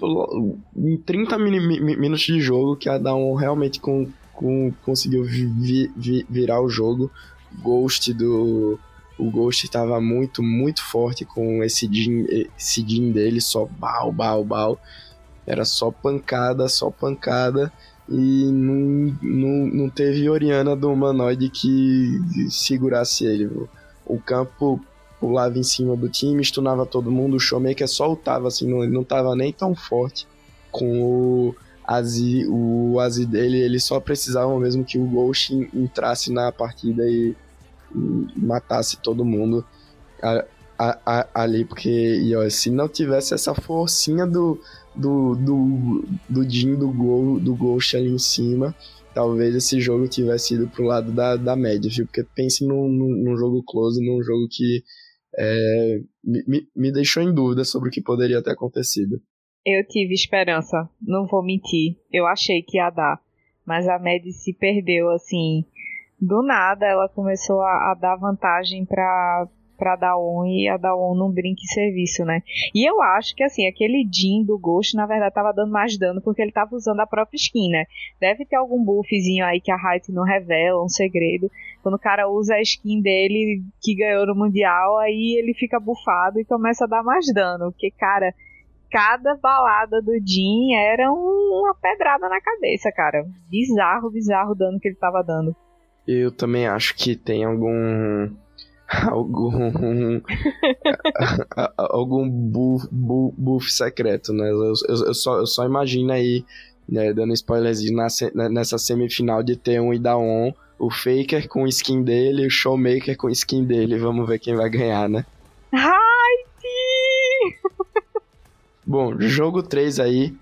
em 30 minutos de jogo que a Dawn realmente com, com, conseguiu vi, vi, virar o jogo. Ghost do, o Ghost estava muito, muito forte com esse Jin, esse Jin dele, só bal, bal, bal. Era só pancada, só pancada. E não, não, não teve Oriana do humanoide que segurasse ele. O campo pulava em cima do time, stunava todo mundo. O Showmaker soltava, assim, não, não tava nem tão forte com o Azi, o Azi dele. Ele só precisava mesmo que o Ghost entrasse na partida e matasse todo mundo a, a, a, ali, porque e, ó, se não tivesse essa forcinha do, do, do, do Jin do Gol, do Ghost ali em cima, talvez esse jogo tivesse ido pro lado da, da média, viu? Porque pense num, num, jogo close, num jogo que é, me, me deixou em dúvida sobre o que poderia ter acontecido. Eu tive esperança, não vou mentir. Eu achei que ia dar. Mas a Mad se perdeu, assim, do nada ela começou a, a dar vantagem para pra Daon e a Daon não brinque serviço, né? E eu acho que assim, aquele Jin do Ghost, na verdade, tava dando mais dano porque ele tava usando a própria skin, né? Deve ter algum buffzinho aí que a Riot não revela, um segredo. Quando o cara usa a skin dele que ganhou no Mundial, aí ele fica bufado e começa a dar mais dano. Porque, cara, cada balada do Jin era uma pedrada na cabeça, cara. Bizarro, bizarro o dano que ele tava dando. Eu também acho que tem algum. algum. algum buff, buff, buff, secreto, né? Eu, eu, eu, só, eu só imagino aí, né, dando spoilerzinho nessa semifinal de ter um Idaon, o Faker com skin dele o Showmaker com skin dele. Vamos ver quem vai ganhar, né? Ai, sim! Bom, jogo 3 aí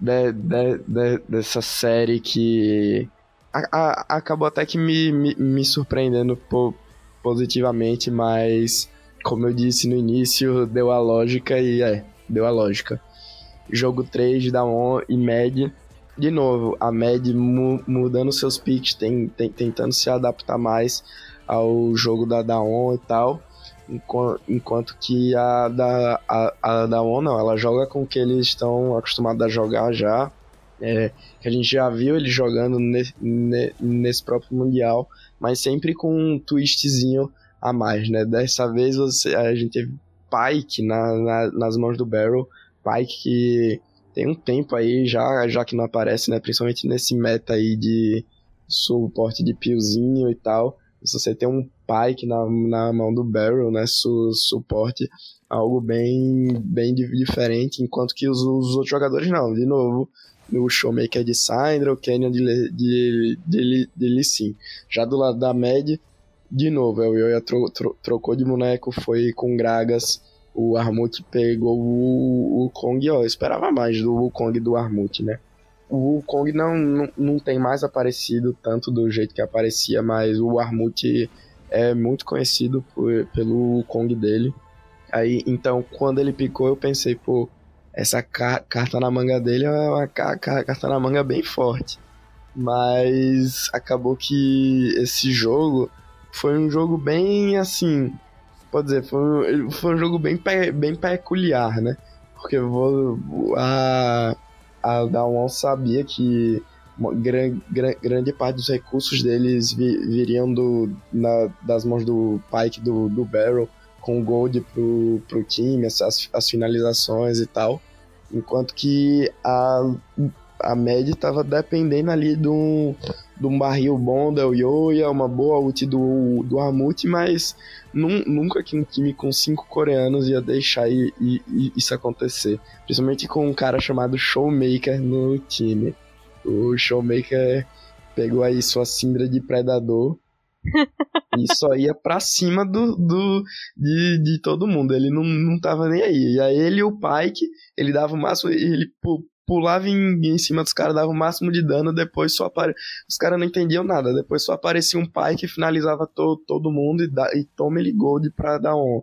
de, de, de, dessa série que a, a, acabou até que me, me, me surpreendendo po, positivamente, mas como eu disse no início, deu a lógica e é, deu a lógica. Jogo 3 da ON e Med. De novo, a Med mu, mudando seus picks, tem, tem, tentando se adaptar mais ao jogo da Daon e tal. Enquanto, enquanto que a da, a, a Daon não, ela joga com o que eles estão acostumados a jogar já é, que a gente já viu ele jogando ne, ne, nesse próprio Mundial, mas sempre com um twistzinho a mais, né? Dessa vez você, a gente teve Pike na, na, nas mãos do Barrel, Pike que tem um tempo aí já, já que não aparece, né? Principalmente nesse meta aí de suporte de piozinho e tal. Se você tem um Pike na, na mão do Barrel, né? Su, suporte, algo bem, bem diferente, enquanto que os, os outros jogadores não. De novo, o Showmaker de Syndra, o Canyon de, de, de, de Lee Sin. Já do lado da Med, de novo, é o Yoya tro, tro, trocou de boneco, foi com Gragas, o Armut pegou o, Kong, ó, eu esperava mais do Kong do Armut, né? O Kong não, não, não tem mais aparecido tanto do jeito que aparecia, mas o Armut é muito conhecido por, pelo Kong dele. Aí, então, quando ele picou, eu pensei, pô, essa ca carta na manga dele é uma ca carta na manga bem forte. Mas acabou que esse jogo foi um jogo bem assim. Pode dizer, foi um, foi um jogo bem, bem peculiar, né? Porque vou, a, a Dawn sabia que gran, gran, grande parte dos recursos deles vi, viriam do, na, das mãos do Pike, do, do Barrel com o Gold pro, pro time, as, as finalizações e tal. Enquanto que a, a média estava dependendo ali de um, de um barril bom da Yoya, uma boa ult do, do Armut, mas num, nunca que um time com cinco coreanos ia deixar i, i, isso acontecer. Principalmente com um cara chamado Showmaker no time. O Showmaker pegou aí sua Syndra de Predador e só ia pra cima do, do, de, de todo mundo. Ele não, não tava nem aí. E aí ele e o Pike, ele dava o máximo, ele pulava em, em cima dos caras, dava o máximo de dano, depois só apare... Os caras não entendiam nada, depois só aparecia um pai que finalizava to, todo mundo e, e toma ele gold pra dar um.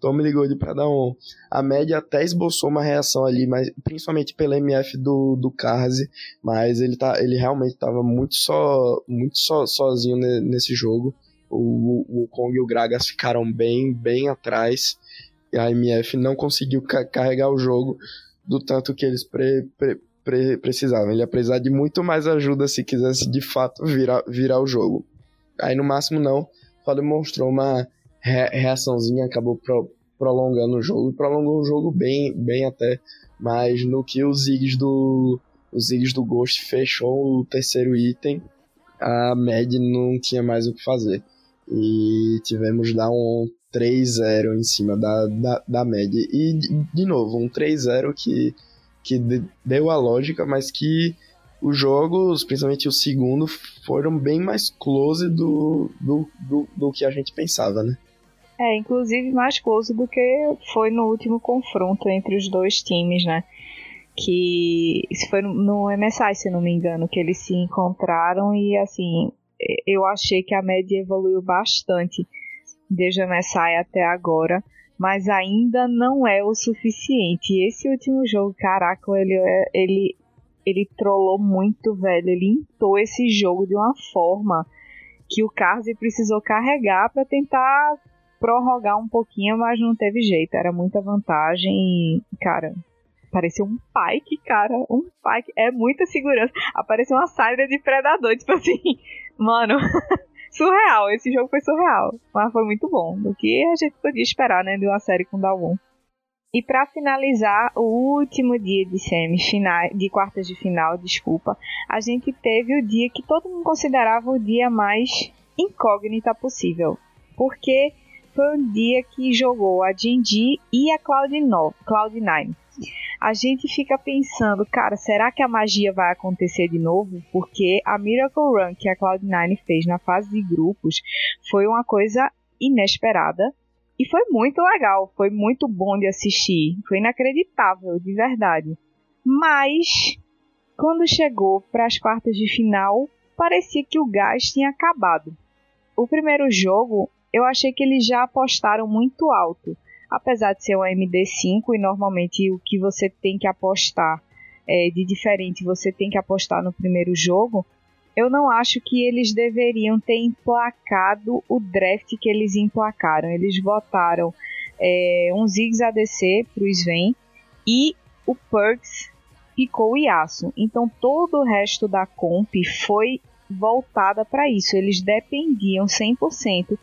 Toma ele gold pra dar um. A média até esboçou uma reação ali, mas principalmente pela MF do, do Karze, mas ele, tá, ele realmente tava muito só muito só, sozinho nesse jogo. O, o Kong e o Gragas ficaram bem, bem atrás. E a MF não conseguiu ca carregar o jogo do tanto que eles pre, pre, pre, precisavam. Ele ia precisar de muito mais ajuda se quisesse de fato virar, virar o jogo. Aí no máximo não, só demonstrou uma re, reaçãozinha, acabou pro, prolongando o jogo, prolongou o jogo bem, bem até, mas no que os Ziggs do os Ziggs do Ghost fechou o terceiro item, a Mad não tinha mais o que fazer. E tivemos dar um 3-0 em cima da, da, da média. E, de novo, um 3-0 que, que deu a lógica, mas que os jogos, principalmente o segundo, foram bem mais close do, do, do, do que a gente pensava, né? É, inclusive mais close do que foi no último confronto entre os dois times, né? Que isso foi no MSI, se não me engano, que eles se encontraram e assim, eu achei que a média evoluiu bastante desde a MSI até agora, mas ainda não é o suficiente. Esse último jogo, caraca, ele, ele, ele trollou muito, velho. Ele intou esse jogo de uma forma que o Karzi precisou carregar para tentar prorrogar um pouquinho, mas não teve jeito. Era muita vantagem e, cara, parecia um Pike, cara. Um Pike. É muita segurança. Apareceu uma saída de predador, tipo assim. Mano, surreal. Esse jogo foi surreal. Mas foi muito bom. Do que a gente podia esperar, né? De uma série com Dalwon. E para finalizar o último dia de semifinal, de quartas de final, desculpa, a gente teve o dia que todo mundo considerava o dia mais incógnita possível. Porque foi um dia que jogou a Jinji e a Cloud9. Cloud9 a gente fica pensando, cara, será que a magia vai acontecer de novo? Porque a Miracle Run que a Cloud9 fez na fase de grupos foi uma coisa inesperada e foi muito legal, foi muito bom de assistir, foi inacreditável, de verdade. Mas quando chegou para as quartas de final, parecia que o gás tinha acabado. O primeiro jogo, eu achei que eles já apostaram muito alto apesar de ser um MD5 e normalmente o que você tem que apostar é, de diferente você tem que apostar no primeiro jogo, eu não acho que eles deveriam ter emplacado o draft que eles emplacaram. Eles votaram é, um Ziggs ADC para o Sven e o Perks ficou o Yasuo. Então todo o resto da comp foi voltada para isso. Eles dependiam 100%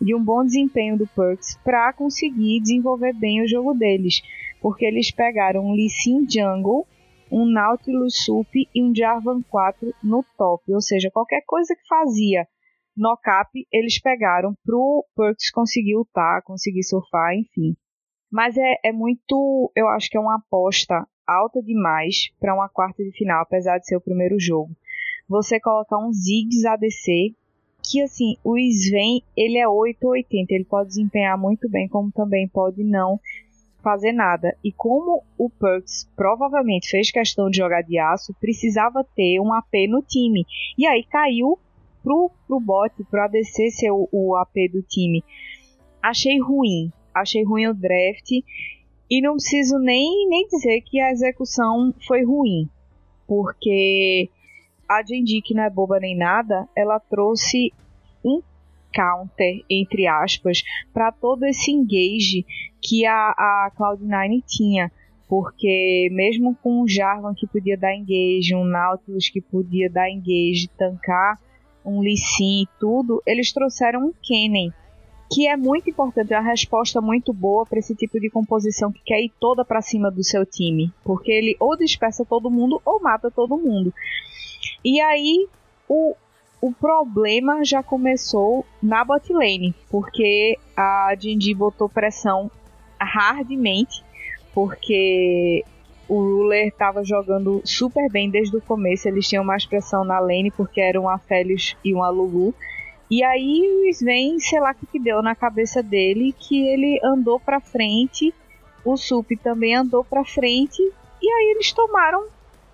de um bom desempenho do Perks para conseguir desenvolver bem o jogo deles, porque eles pegaram um Lee Sin Jungle, um Nautilus Sup e um Jarvan 4 no top, ou seja, qualquer coisa que fazia no cap, eles pegaram pro Perks conseguir lutar, conseguir surfar, enfim. Mas é, é muito, eu acho que é uma aposta alta demais para uma quarta de final, apesar de ser o primeiro jogo. Você colocar um Ziggs ADC que assim, o Sven, ele é 8 ou 80, ele pode desempenhar muito bem, como também pode não fazer nada. E como o Perks provavelmente fez questão de jogar de aço, precisava ter um AP no time. E aí caiu pro, pro bot, pro ADC ser o, o AP do time. Achei ruim. Achei ruim o draft. E não preciso nem, nem dizer que a execução foi ruim. Porque a Jinji, que não é boba nem nada, ela trouxe um counter, entre aspas, para todo esse engage que a, a Cloud9 tinha. Porque mesmo com um Jarvan que podia dar engage, um Nautilus que podia dar engage, tancar um Lee Sin e tudo, eles trouxeram um Kennen, que é muito importante, é uma resposta muito boa para esse tipo de composição que quer ir toda para cima do seu time, porque ele ou dispersa todo mundo ou mata todo mundo. E aí o, o problema já começou na bot lane, porque a Jinji botou pressão hardmente, porque o Ruler estava jogando super bem desde o começo, eles tinham mais pressão na lane porque eram um Aphelios e um Lulu. E aí o Sven, sei lá o que deu na cabeça dele, que ele andou para frente, o Sup também andou para frente, e aí eles tomaram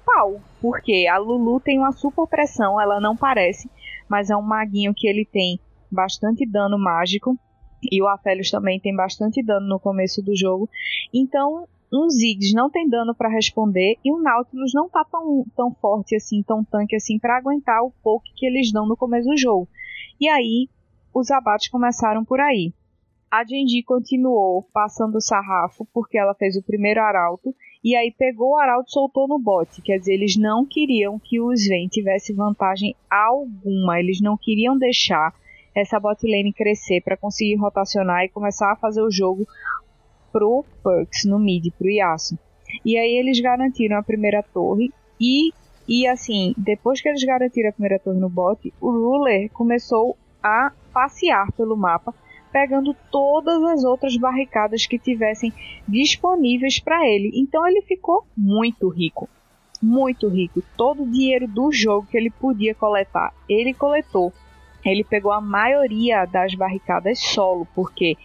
pau, porque a Lulu tem uma super pressão, ela não parece, mas é um maguinho que ele tem bastante dano mágico. E o Aphelios também tem bastante dano no começo do jogo. Então, um Ziggs não tem dano para responder e o Nautilus não tá tão, tão forte assim, tão tanque assim para aguentar o poke que eles dão no começo do jogo. E aí, os abates começaram por aí. A Genji continuou passando o sarrafo porque ela fez o primeiro arauto e aí pegou o arauto e soltou no bot. Quer dizer, eles não queriam que o Sven tivesse vantagem alguma, eles não queriam deixar essa bot lane crescer para conseguir rotacionar e começar a fazer o jogo pro Perks no mid, pro Yasuo. E aí eles garantiram a primeira torre e e assim, depois que eles garantiram a primeira torre no bot, o Ruler começou a passear pelo mapa pegando todas as outras barricadas que tivessem disponíveis para ele. Então ele ficou muito rico. Muito rico. Todo o dinheiro do jogo que ele podia coletar, ele coletou. Ele pegou a maioria das barricadas solo, porque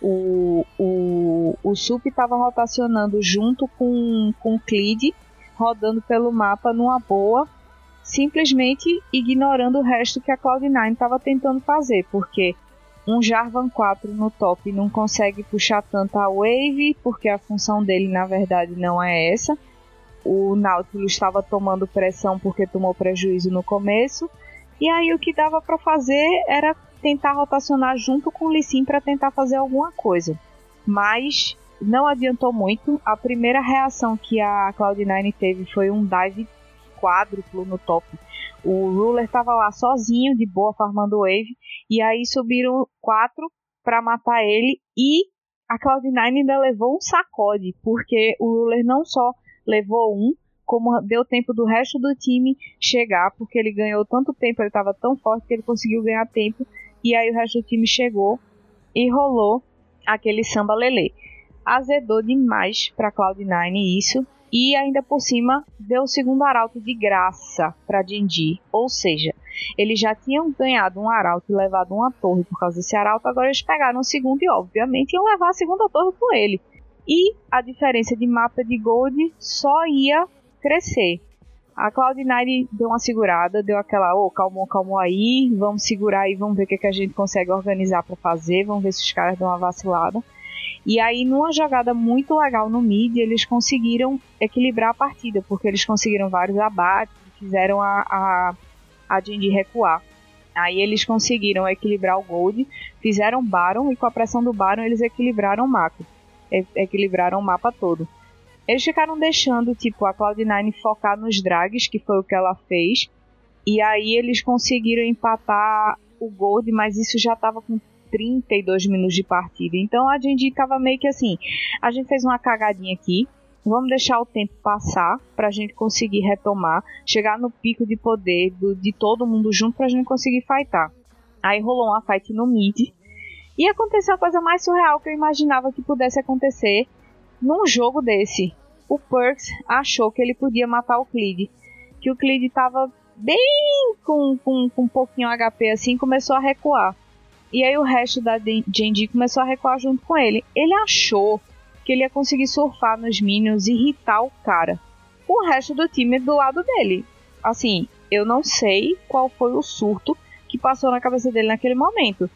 o, o, o Sup estava rotacionando junto com, com o Clid, rodando pelo mapa numa boa, simplesmente ignorando o resto que a Cloud9 estava tentando fazer, porque um Jarvan 4 no top não consegue puxar tanta wave, porque a função dele na verdade não é essa. O Nautilus estava tomando pressão porque tomou prejuízo no começo. E aí o que dava para fazer era tentar rotacionar junto com o Lissin para tentar fazer alguma coisa. Mas não adiantou muito. A primeira reação que a Cloud9 teve foi um dive quádruplo no top. O Ruler estava lá sozinho, de boa, farmando wave, e aí subiram quatro para matar ele. E a Cloud9 ainda levou um sacode, porque o Ruler não só levou um, como deu tempo do resto do time chegar, porque ele ganhou tanto tempo, ele estava tão forte que ele conseguiu ganhar tempo, e aí o resto do time chegou e rolou aquele samba lelê. Azedou demais para Cloud9 isso, e ainda por cima deu o segundo arauto de graça para Dindi. Ou seja, eles já tinham ganhado um arauto e levado uma torre por causa desse arauto, agora eles pegaram o segundo e obviamente iam levar a segunda torre com ele. E a diferença de mapa de gold só ia crescer. A Cloud9 deu uma segurada, deu aquela, ô, oh, calmou, calmou aí, vamos segurar aí, vamos ver o que, que a gente consegue organizar para fazer, vamos ver se os caras dão uma vacilada. E aí, numa jogada muito legal no mid, eles conseguiram equilibrar a partida, porque eles conseguiram vários abates, fizeram a, a, a Jindy recuar. Aí eles conseguiram equilibrar o Gold, fizeram Baron e com a pressão do Baron eles equilibraram o mapa. equilibraram o mapa todo. Eles ficaram deixando tipo a Cloud9 focar nos drags, que foi o que ela fez. E aí eles conseguiram empatar o Gold, mas isso já estava com 32 minutos de partida. Então a gente tava meio que assim, a gente fez uma cagadinha aqui, vamos deixar o tempo passar para a gente conseguir retomar, chegar no pico de poder do, de todo mundo junto para a gente conseguir fightar. Aí rolou uma fight no mid e aconteceu a coisa mais surreal que eu imaginava que pudesse acontecer num jogo desse. O Perks achou que ele podia matar o Clid, que o Clid tava bem com, com, com um pouquinho HP assim, começou a recuar. E aí o resto da Genji começou a recuar junto com ele. Ele achou que ele ia conseguir surfar nos Minions e irritar o cara. O resto do time do lado dele. Assim, eu não sei qual foi o surto que passou na cabeça dele naquele momento.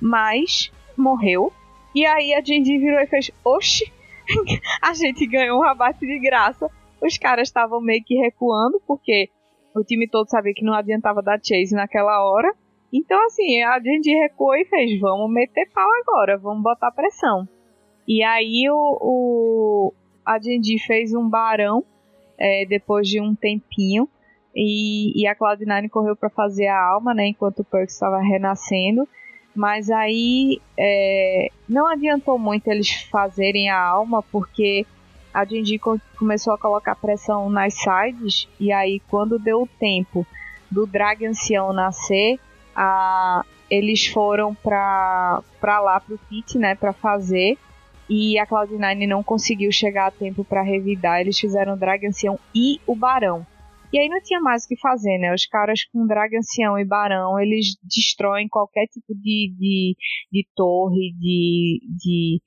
Mas morreu. E aí a Genji virou e fez: Oxi, a gente ganhou um abate de graça. Os caras estavam meio que recuando, porque o time todo sabia que não adiantava dar chase naquela hora. Então, assim, a gente recuou e fez: vamos meter pau agora, vamos botar pressão. E aí o, o a Genji fez um barão é, depois de um tempinho. E, e a Cloud9 correu para fazer a alma, né? Enquanto o Perks estava renascendo. Mas aí é, não adiantou muito eles fazerem a alma, porque a Genji começou a colocar pressão nas sides. E aí, quando deu o tempo do Drag Ancião nascer, a, eles foram para lá pro kit, né, para fazer. E a Cloud9 não conseguiu chegar a tempo para revidar. Eles fizeram o Drag Ancião e o Barão. E aí não tinha mais o que fazer, né? Os caras com Drag Ancião e Barão, eles destroem qualquer tipo de, de, de torre, de, de,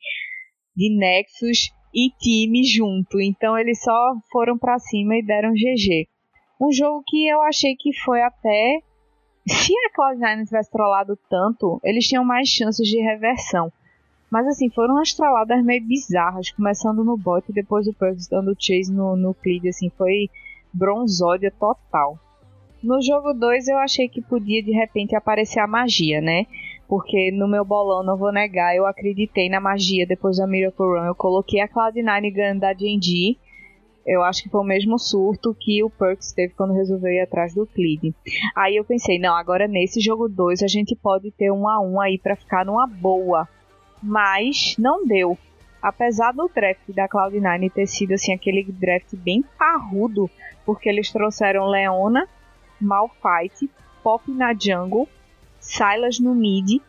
de Nexus. e time junto. Então eles só foram para cima e deram GG. Um jogo que eu achei que foi até. Se a Cloud9 tivesse trollado tanto, eles tinham mais chances de reversão. Mas assim, foram umas trolladas meio bizarras, começando no bot e depois o Perks dando chase no, no Cleed, assim, foi bronzódia total. No jogo 2 eu achei que podia de repente aparecer a magia, né? Porque no meu bolão, não vou negar, eu acreditei na magia depois da Miracle Run. Eu coloquei a Cloud9 ganhando da D&D eu acho que foi o mesmo surto que o Perks teve quando resolveu ir atrás do Cleed. Aí eu pensei, não, agora nesse jogo 2 a gente pode ter um a um aí para ficar numa boa. Mas não deu. Apesar do draft da Cloud9 ter sido assim aquele draft bem parrudo, porque eles trouxeram Leona, Malphite, Pop na jungle, Silas no mid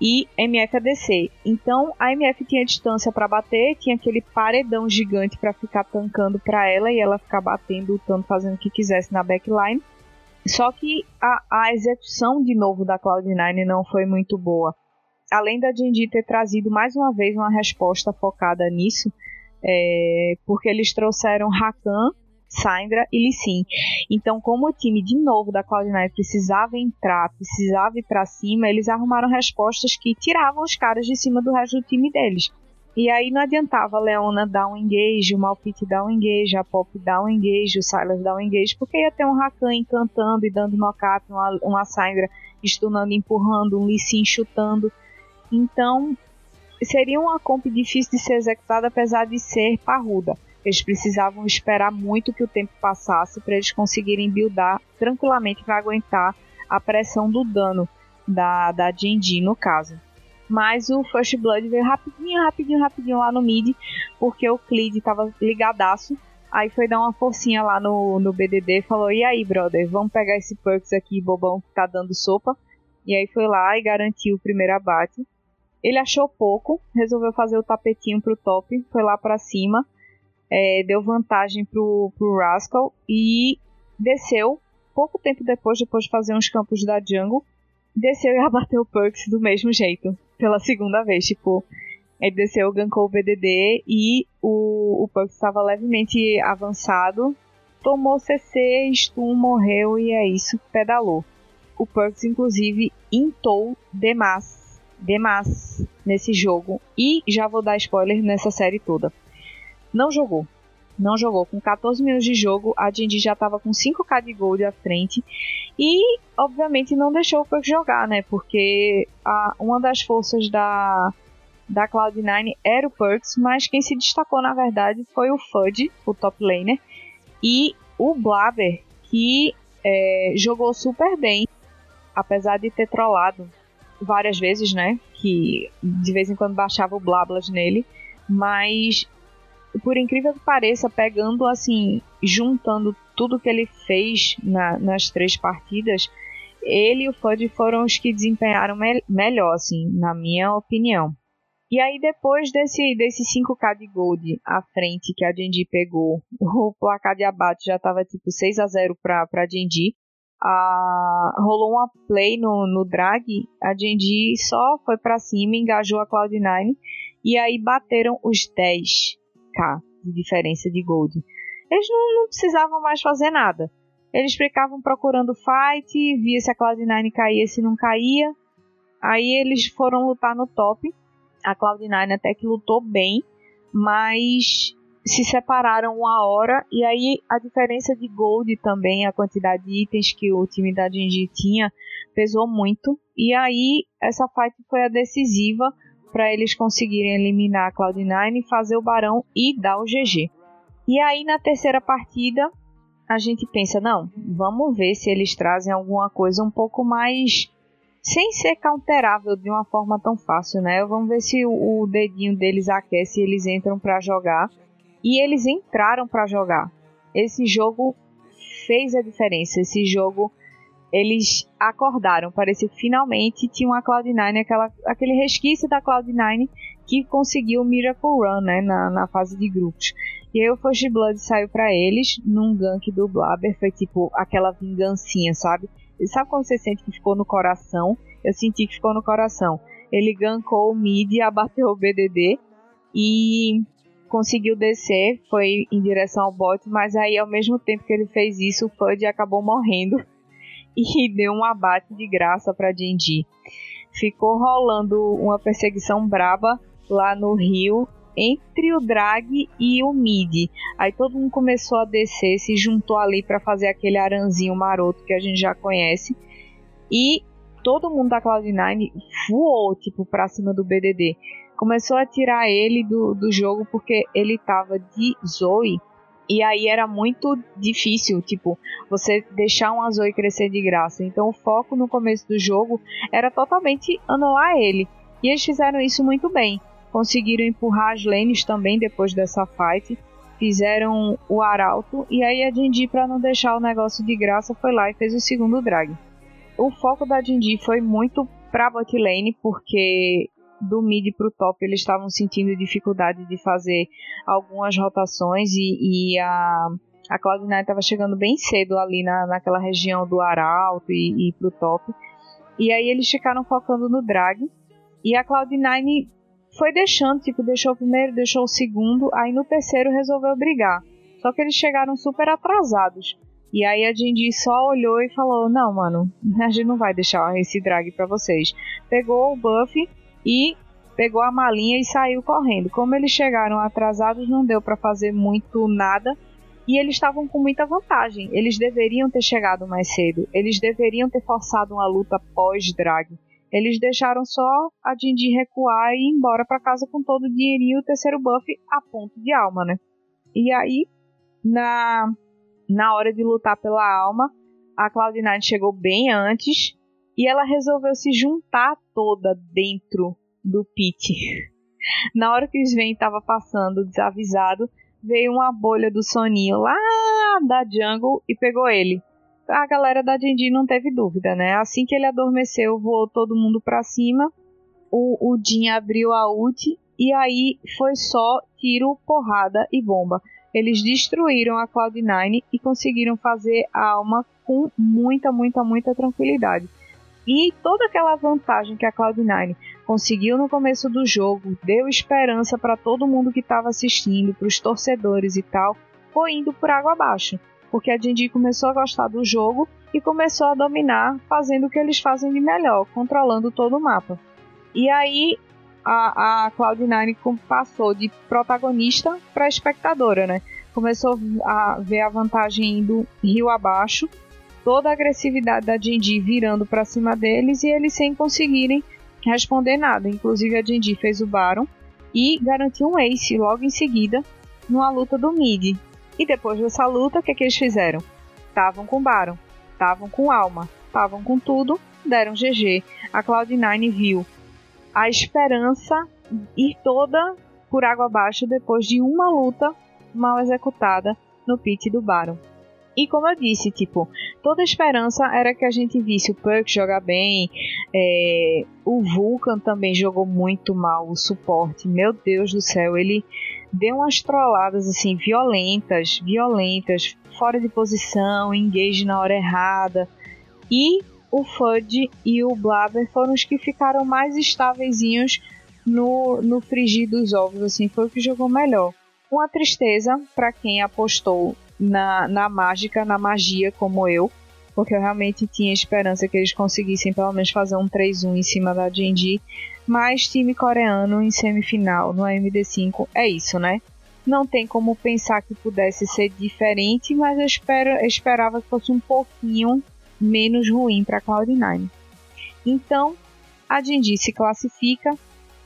e MF ADC. Então a MF tinha distância para bater, tinha aquele paredão gigante para ficar tancando para ela e ela ficar batendo, lutando, fazendo o que quisesse na backline. Só que a, a execução de novo da Cloud9 não foi muito boa. Além da Genji ter trazido mais uma vez uma resposta focada nisso, é, porque eles trouxeram Rakan Syndra e Lee Então, como o time de novo da Cloud9 precisava entrar, precisava ir para cima, eles arrumaram respostas que tiravam os caras de cima do resto do time deles. E aí não adiantava a Leona dar um engage, o Malphite dar um engage, a Pop dar um engage, o Silas dar um engage, porque ia ter um Rakan encantando e dando knockup, uma, uma Syndra stunando, empurrando, um Lee chutando. Então, seria uma comp difícil de ser executada, apesar de ser parruda. Eles precisavam esperar muito que o tempo passasse para eles conseguirem buildar tranquilamente para aguentar a pressão do dano da, da D&D no caso. Mas o First Blood veio rapidinho, rapidinho, rapidinho lá no mid, porque o Cleed tava ligadaço. Aí foi dar uma forcinha lá no, no BDD falou: E aí, brother, vamos pegar esse Perks aqui, bobão, que tá dando sopa. E aí foi lá e garantiu o primeiro abate. Ele achou pouco, resolveu fazer o tapetinho pro top, foi lá para cima é, deu vantagem pro, pro Rascal e desceu pouco tempo depois, depois de fazer uns campos da jungle, desceu e abateu o Perks do mesmo jeito, pela segunda vez, tipo, ele desceu, gankou o BDD e o, o Perks estava levemente avançado, tomou CC, stun, morreu e é isso, pedalou. O Perks, inclusive, intou demais, demais nesse jogo e já vou dar spoiler nessa série toda não jogou. Não jogou. Com 14 minutos de jogo, a Jinji já estava com 5k de gold à frente. E, obviamente, não deixou o Perk jogar, né? Porque a, uma das forças da, da Cloud9 era o Perks, mas quem se destacou, na verdade, foi o Fudge, o top laner, e o Blabber, que é, jogou super bem, apesar de ter trollado várias vezes, né? Que de vez em quando baixava o Blablas nele, mas por incrível que pareça, pegando assim, juntando tudo que ele fez na, nas três partidas, ele e o Fudge foram os que desempenharam me melhor, assim, na minha opinião. E aí, depois desse, desse 5k de gold à frente que a Genji pegou, o placar de abate já estava tipo 6 a 0 para a Genji. Rolou uma play no, no drag, a Genji só foi para cima, engajou a Cloud9 e aí bateram os 10 de diferença de gold. Eles não, não precisavam mais fazer nada. Eles ficavam procurando fight, via se a Cloud9 caía, se não caía. Aí eles foram lutar no top. A Cloud9 até que lutou bem, mas se separaram uma hora e aí a diferença de gold também, a quantidade de itens que o time da Genji tinha, pesou muito. E aí essa fight foi a decisiva para eles conseguirem eliminar a Cloud9, fazer o Barão e dar o GG. E aí na terceira partida a gente pensa, não, vamos ver se eles trazem alguma coisa um pouco mais sem ser counterável de uma forma tão fácil, né? Vamos ver se o, dedinho deles aquece e eles entram para jogar. E eles entraram para jogar. Esse jogo fez a diferença. Esse jogo eles acordaram, parecia que finalmente tinha uma Cloud9, aquela, aquele resquício da Cloud9 que conseguiu o Miracle Run né, na, na fase de grupos. E aí o First Blood saiu para eles num gank do Blabber, foi tipo aquela vingancinha, sabe? E sabe quando você sente que ficou no coração? Eu senti que ficou no coração. Ele gankou o mid, abateu o BDD e conseguiu descer, foi em direção ao bot, mas aí ao mesmo tempo que ele fez isso, o Fudge acabou morrendo e deu um abate de graça para Jinji. Ficou rolando uma perseguição braba lá no rio entre o drag e o mid. Aí todo mundo começou a descer, se juntou ali para fazer aquele aranzinho maroto que a gente já conhece. E todo mundo da Cloud9 voou tipo para cima do BDD. Começou a tirar ele do, do jogo porque ele tava de Zoe. E aí era muito difícil, tipo, você deixar uma Zoe crescer de graça. Então o foco no começo do jogo era totalmente anular ele. E eles fizeram isso muito bem conseguiram empurrar as lanes também depois dessa fight. Fizeram o arauto e aí a Jinji, para não deixar o negócio de graça, foi lá e fez o segundo drag. O foco da Jinji foi muito pra bot lane, porque do mid pro top eles estavam sentindo dificuldade de fazer algumas rotações e, e a, a Cloud9 estava chegando bem cedo ali na, naquela região do Arauto e, e pro top. E aí eles ficaram focando no drag. E a Cloud9 foi deixando, tipo, deixou o primeiro, deixou o segundo, aí no terceiro resolveu brigar. Só que eles chegaram super atrasados. E aí a Jinji só olhou e falou: Não, mano, a gente não vai deixar esse drag para vocês. Pegou o buff e pegou a malinha e saiu correndo. Como eles chegaram atrasados, não deu para fazer muito nada. E eles estavam com muita vantagem. Eles deveriam ter chegado mais cedo. Eles deveriam ter forçado uma luta pós-drag. Eles deixaram só a Jinji recuar e ir embora para casa com todo o dinheirinho e o terceiro buff a ponto de alma, né? E aí, na, na hora de lutar pela alma, a Cloud9 chegou bem antes e ela resolveu se juntar toda dentro do pit. na hora que o Sven estava passando desavisado, veio uma bolha do soninho lá da jungle e pegou ele a galera da Dindi não teve dúvida, né? Assim que ele adormeceu, voou todo mundo para cima. O, o Jin abriu a ult e aí foi só tiro, porrada e bomba. Eles destruíram a Cloud9 e conseguiram fazer a alma com muita, muita, muita tranquilidade. E toda aquela vantagem que a Cloud9 conseguiu no começo do jogo, deu esperança para todo mundo que estava assistindo, para os torcedores e tal, foi indo por água abaixo porque a Jinji começou a gostar do jogo e começou a dominar, fazendo o que eles fazem de melhor, controlando todo o mapa. E aí a, a Cloud9 passou de protagonista para espectadora, né? Começou a ver a vantagem indo rio abaixo, toda a agressividade da Jinji virando para cima deles e eles sem conseguirem responder nada. Inclusive a Jinji fez o Baron e garantiu um ace logo em seguida numa luta do mid, e depois dessa luta, o que, é que eles fizeram? Estavam com Baron, estavam com Alma, estavam com tudo, deram GG. A Cloud9 viu a esperança ir toda por água abaixo depois de uma luta mal executada no pit do Baron. E como eu disse, tipo, toda a esperança era que a gente visse o Perk jogar bem, é, o Vulcan também jogou muito mal, o suporte, meu Deus do céu, ele deu umas trolladas assim violentas, violentas, fora de posição, engage na hora errada. E o Fudge e o Blabber foram os que ficaram mais estáveis no, no frigir dos ovos, assim, foi o que jogou melhor. Uma tristeza para quem apostou na, na mágica, na magia, como eu, porque eu realmente tinha esperança que eles conseguissem pelo menos fazer um 3-1 em cima da Genji, mas time coreano em semifinal no AMD5 é isso, né? Não tem como pensar que pudesse ser diferente, mas eu, espero, eu esperava que fosse um pouquinho menos ruim para Cloud9. Então, a Jinji se classifica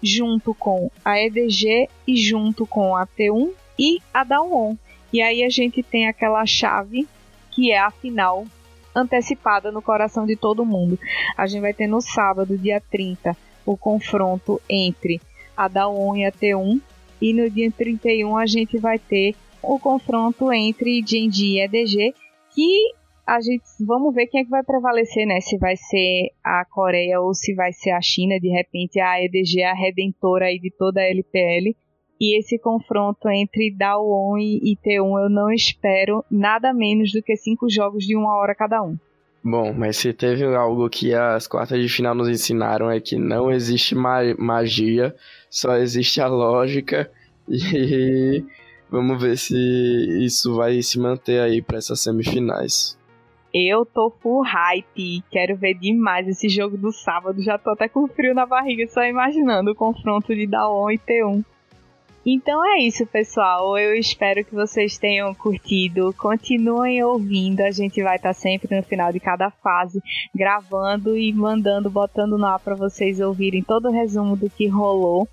junto com a EDG e junto com a T1 e a Dawon. E aí a gente tem aquela chave que é a final antecipada no coração de todo mundo. A gente vai ter no sábado, dia 30, o confronto entre a Daon e a T1. E no dia 31 a gente vai ter o confronto entre Genji e EDG, que a gente vamos ver quem é que vai prevalecer, né? Se vai ser a Coreia ou se vai ser a China, de repente a EDG é a redentora aí de toda a LPL. E esse confronto entre Dawon e T1 eu não espero nada menos do que cinco jogos de uma hora cada um. Bom, mas se teve algo que as quartas de final nos ensinaram é que não existe ma magia, só existe a lógica E vamos ver se isso vai se manter aí para essas semifinais. Eu tô full hype, quero ver demais esse jogo do sábado. Já tô até com frio na barriga só imaginando o confronto de Daon e T1. Então é isso, pessoal. Eu espero que vocês tenham curtido. Continuem ouvindo. A gente vai estar sempre no final de cada fase gravando e mandando, botando no ar para vocês ouvirem todo o resumo do que rolou.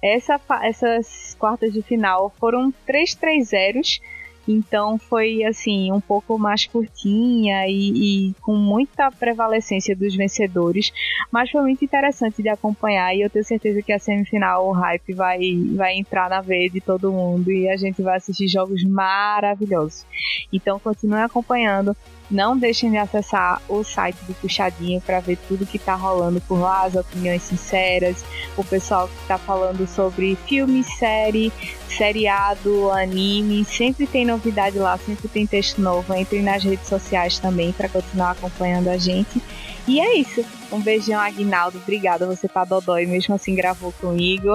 Essa, essas quartas de final foram 3 3 zeros então foi assim, um pouco mais curtinha e, e, com muita prevalecência dos vencedores. Mas foi muito interessante de acompanhar e eu tenho certeza que a semifinal, o hype, vai, vai entrar na veia de todo mundo e a gente vai assistir jogos maravilhosos. Então continue acompanhando. Não deixem de acessar o site do Puxadinho para ver tudo que está rolando por lá, as opiniões sinceras, o pessoal que está falando sobre filme, série, seriado, anime, sempre tem novidade lá, sempre tem texto novo. Entrem nas redes sociais também para continuar acompanhando a gente. E é isso. Um beijão, Aguinaldo. Obrigada você pra Dodói, mesmo assim gravou comigo.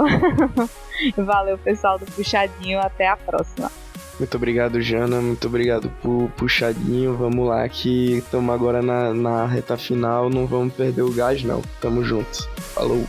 Valeu, pessoal do Puxadinho. Até a próxima. Muito obrigado, Jana. Muito obrigado por puxadinho. Vamos lá, que estamos agora na, na reta final. Não vamos perder o gás, não. Tamo junto. Falou.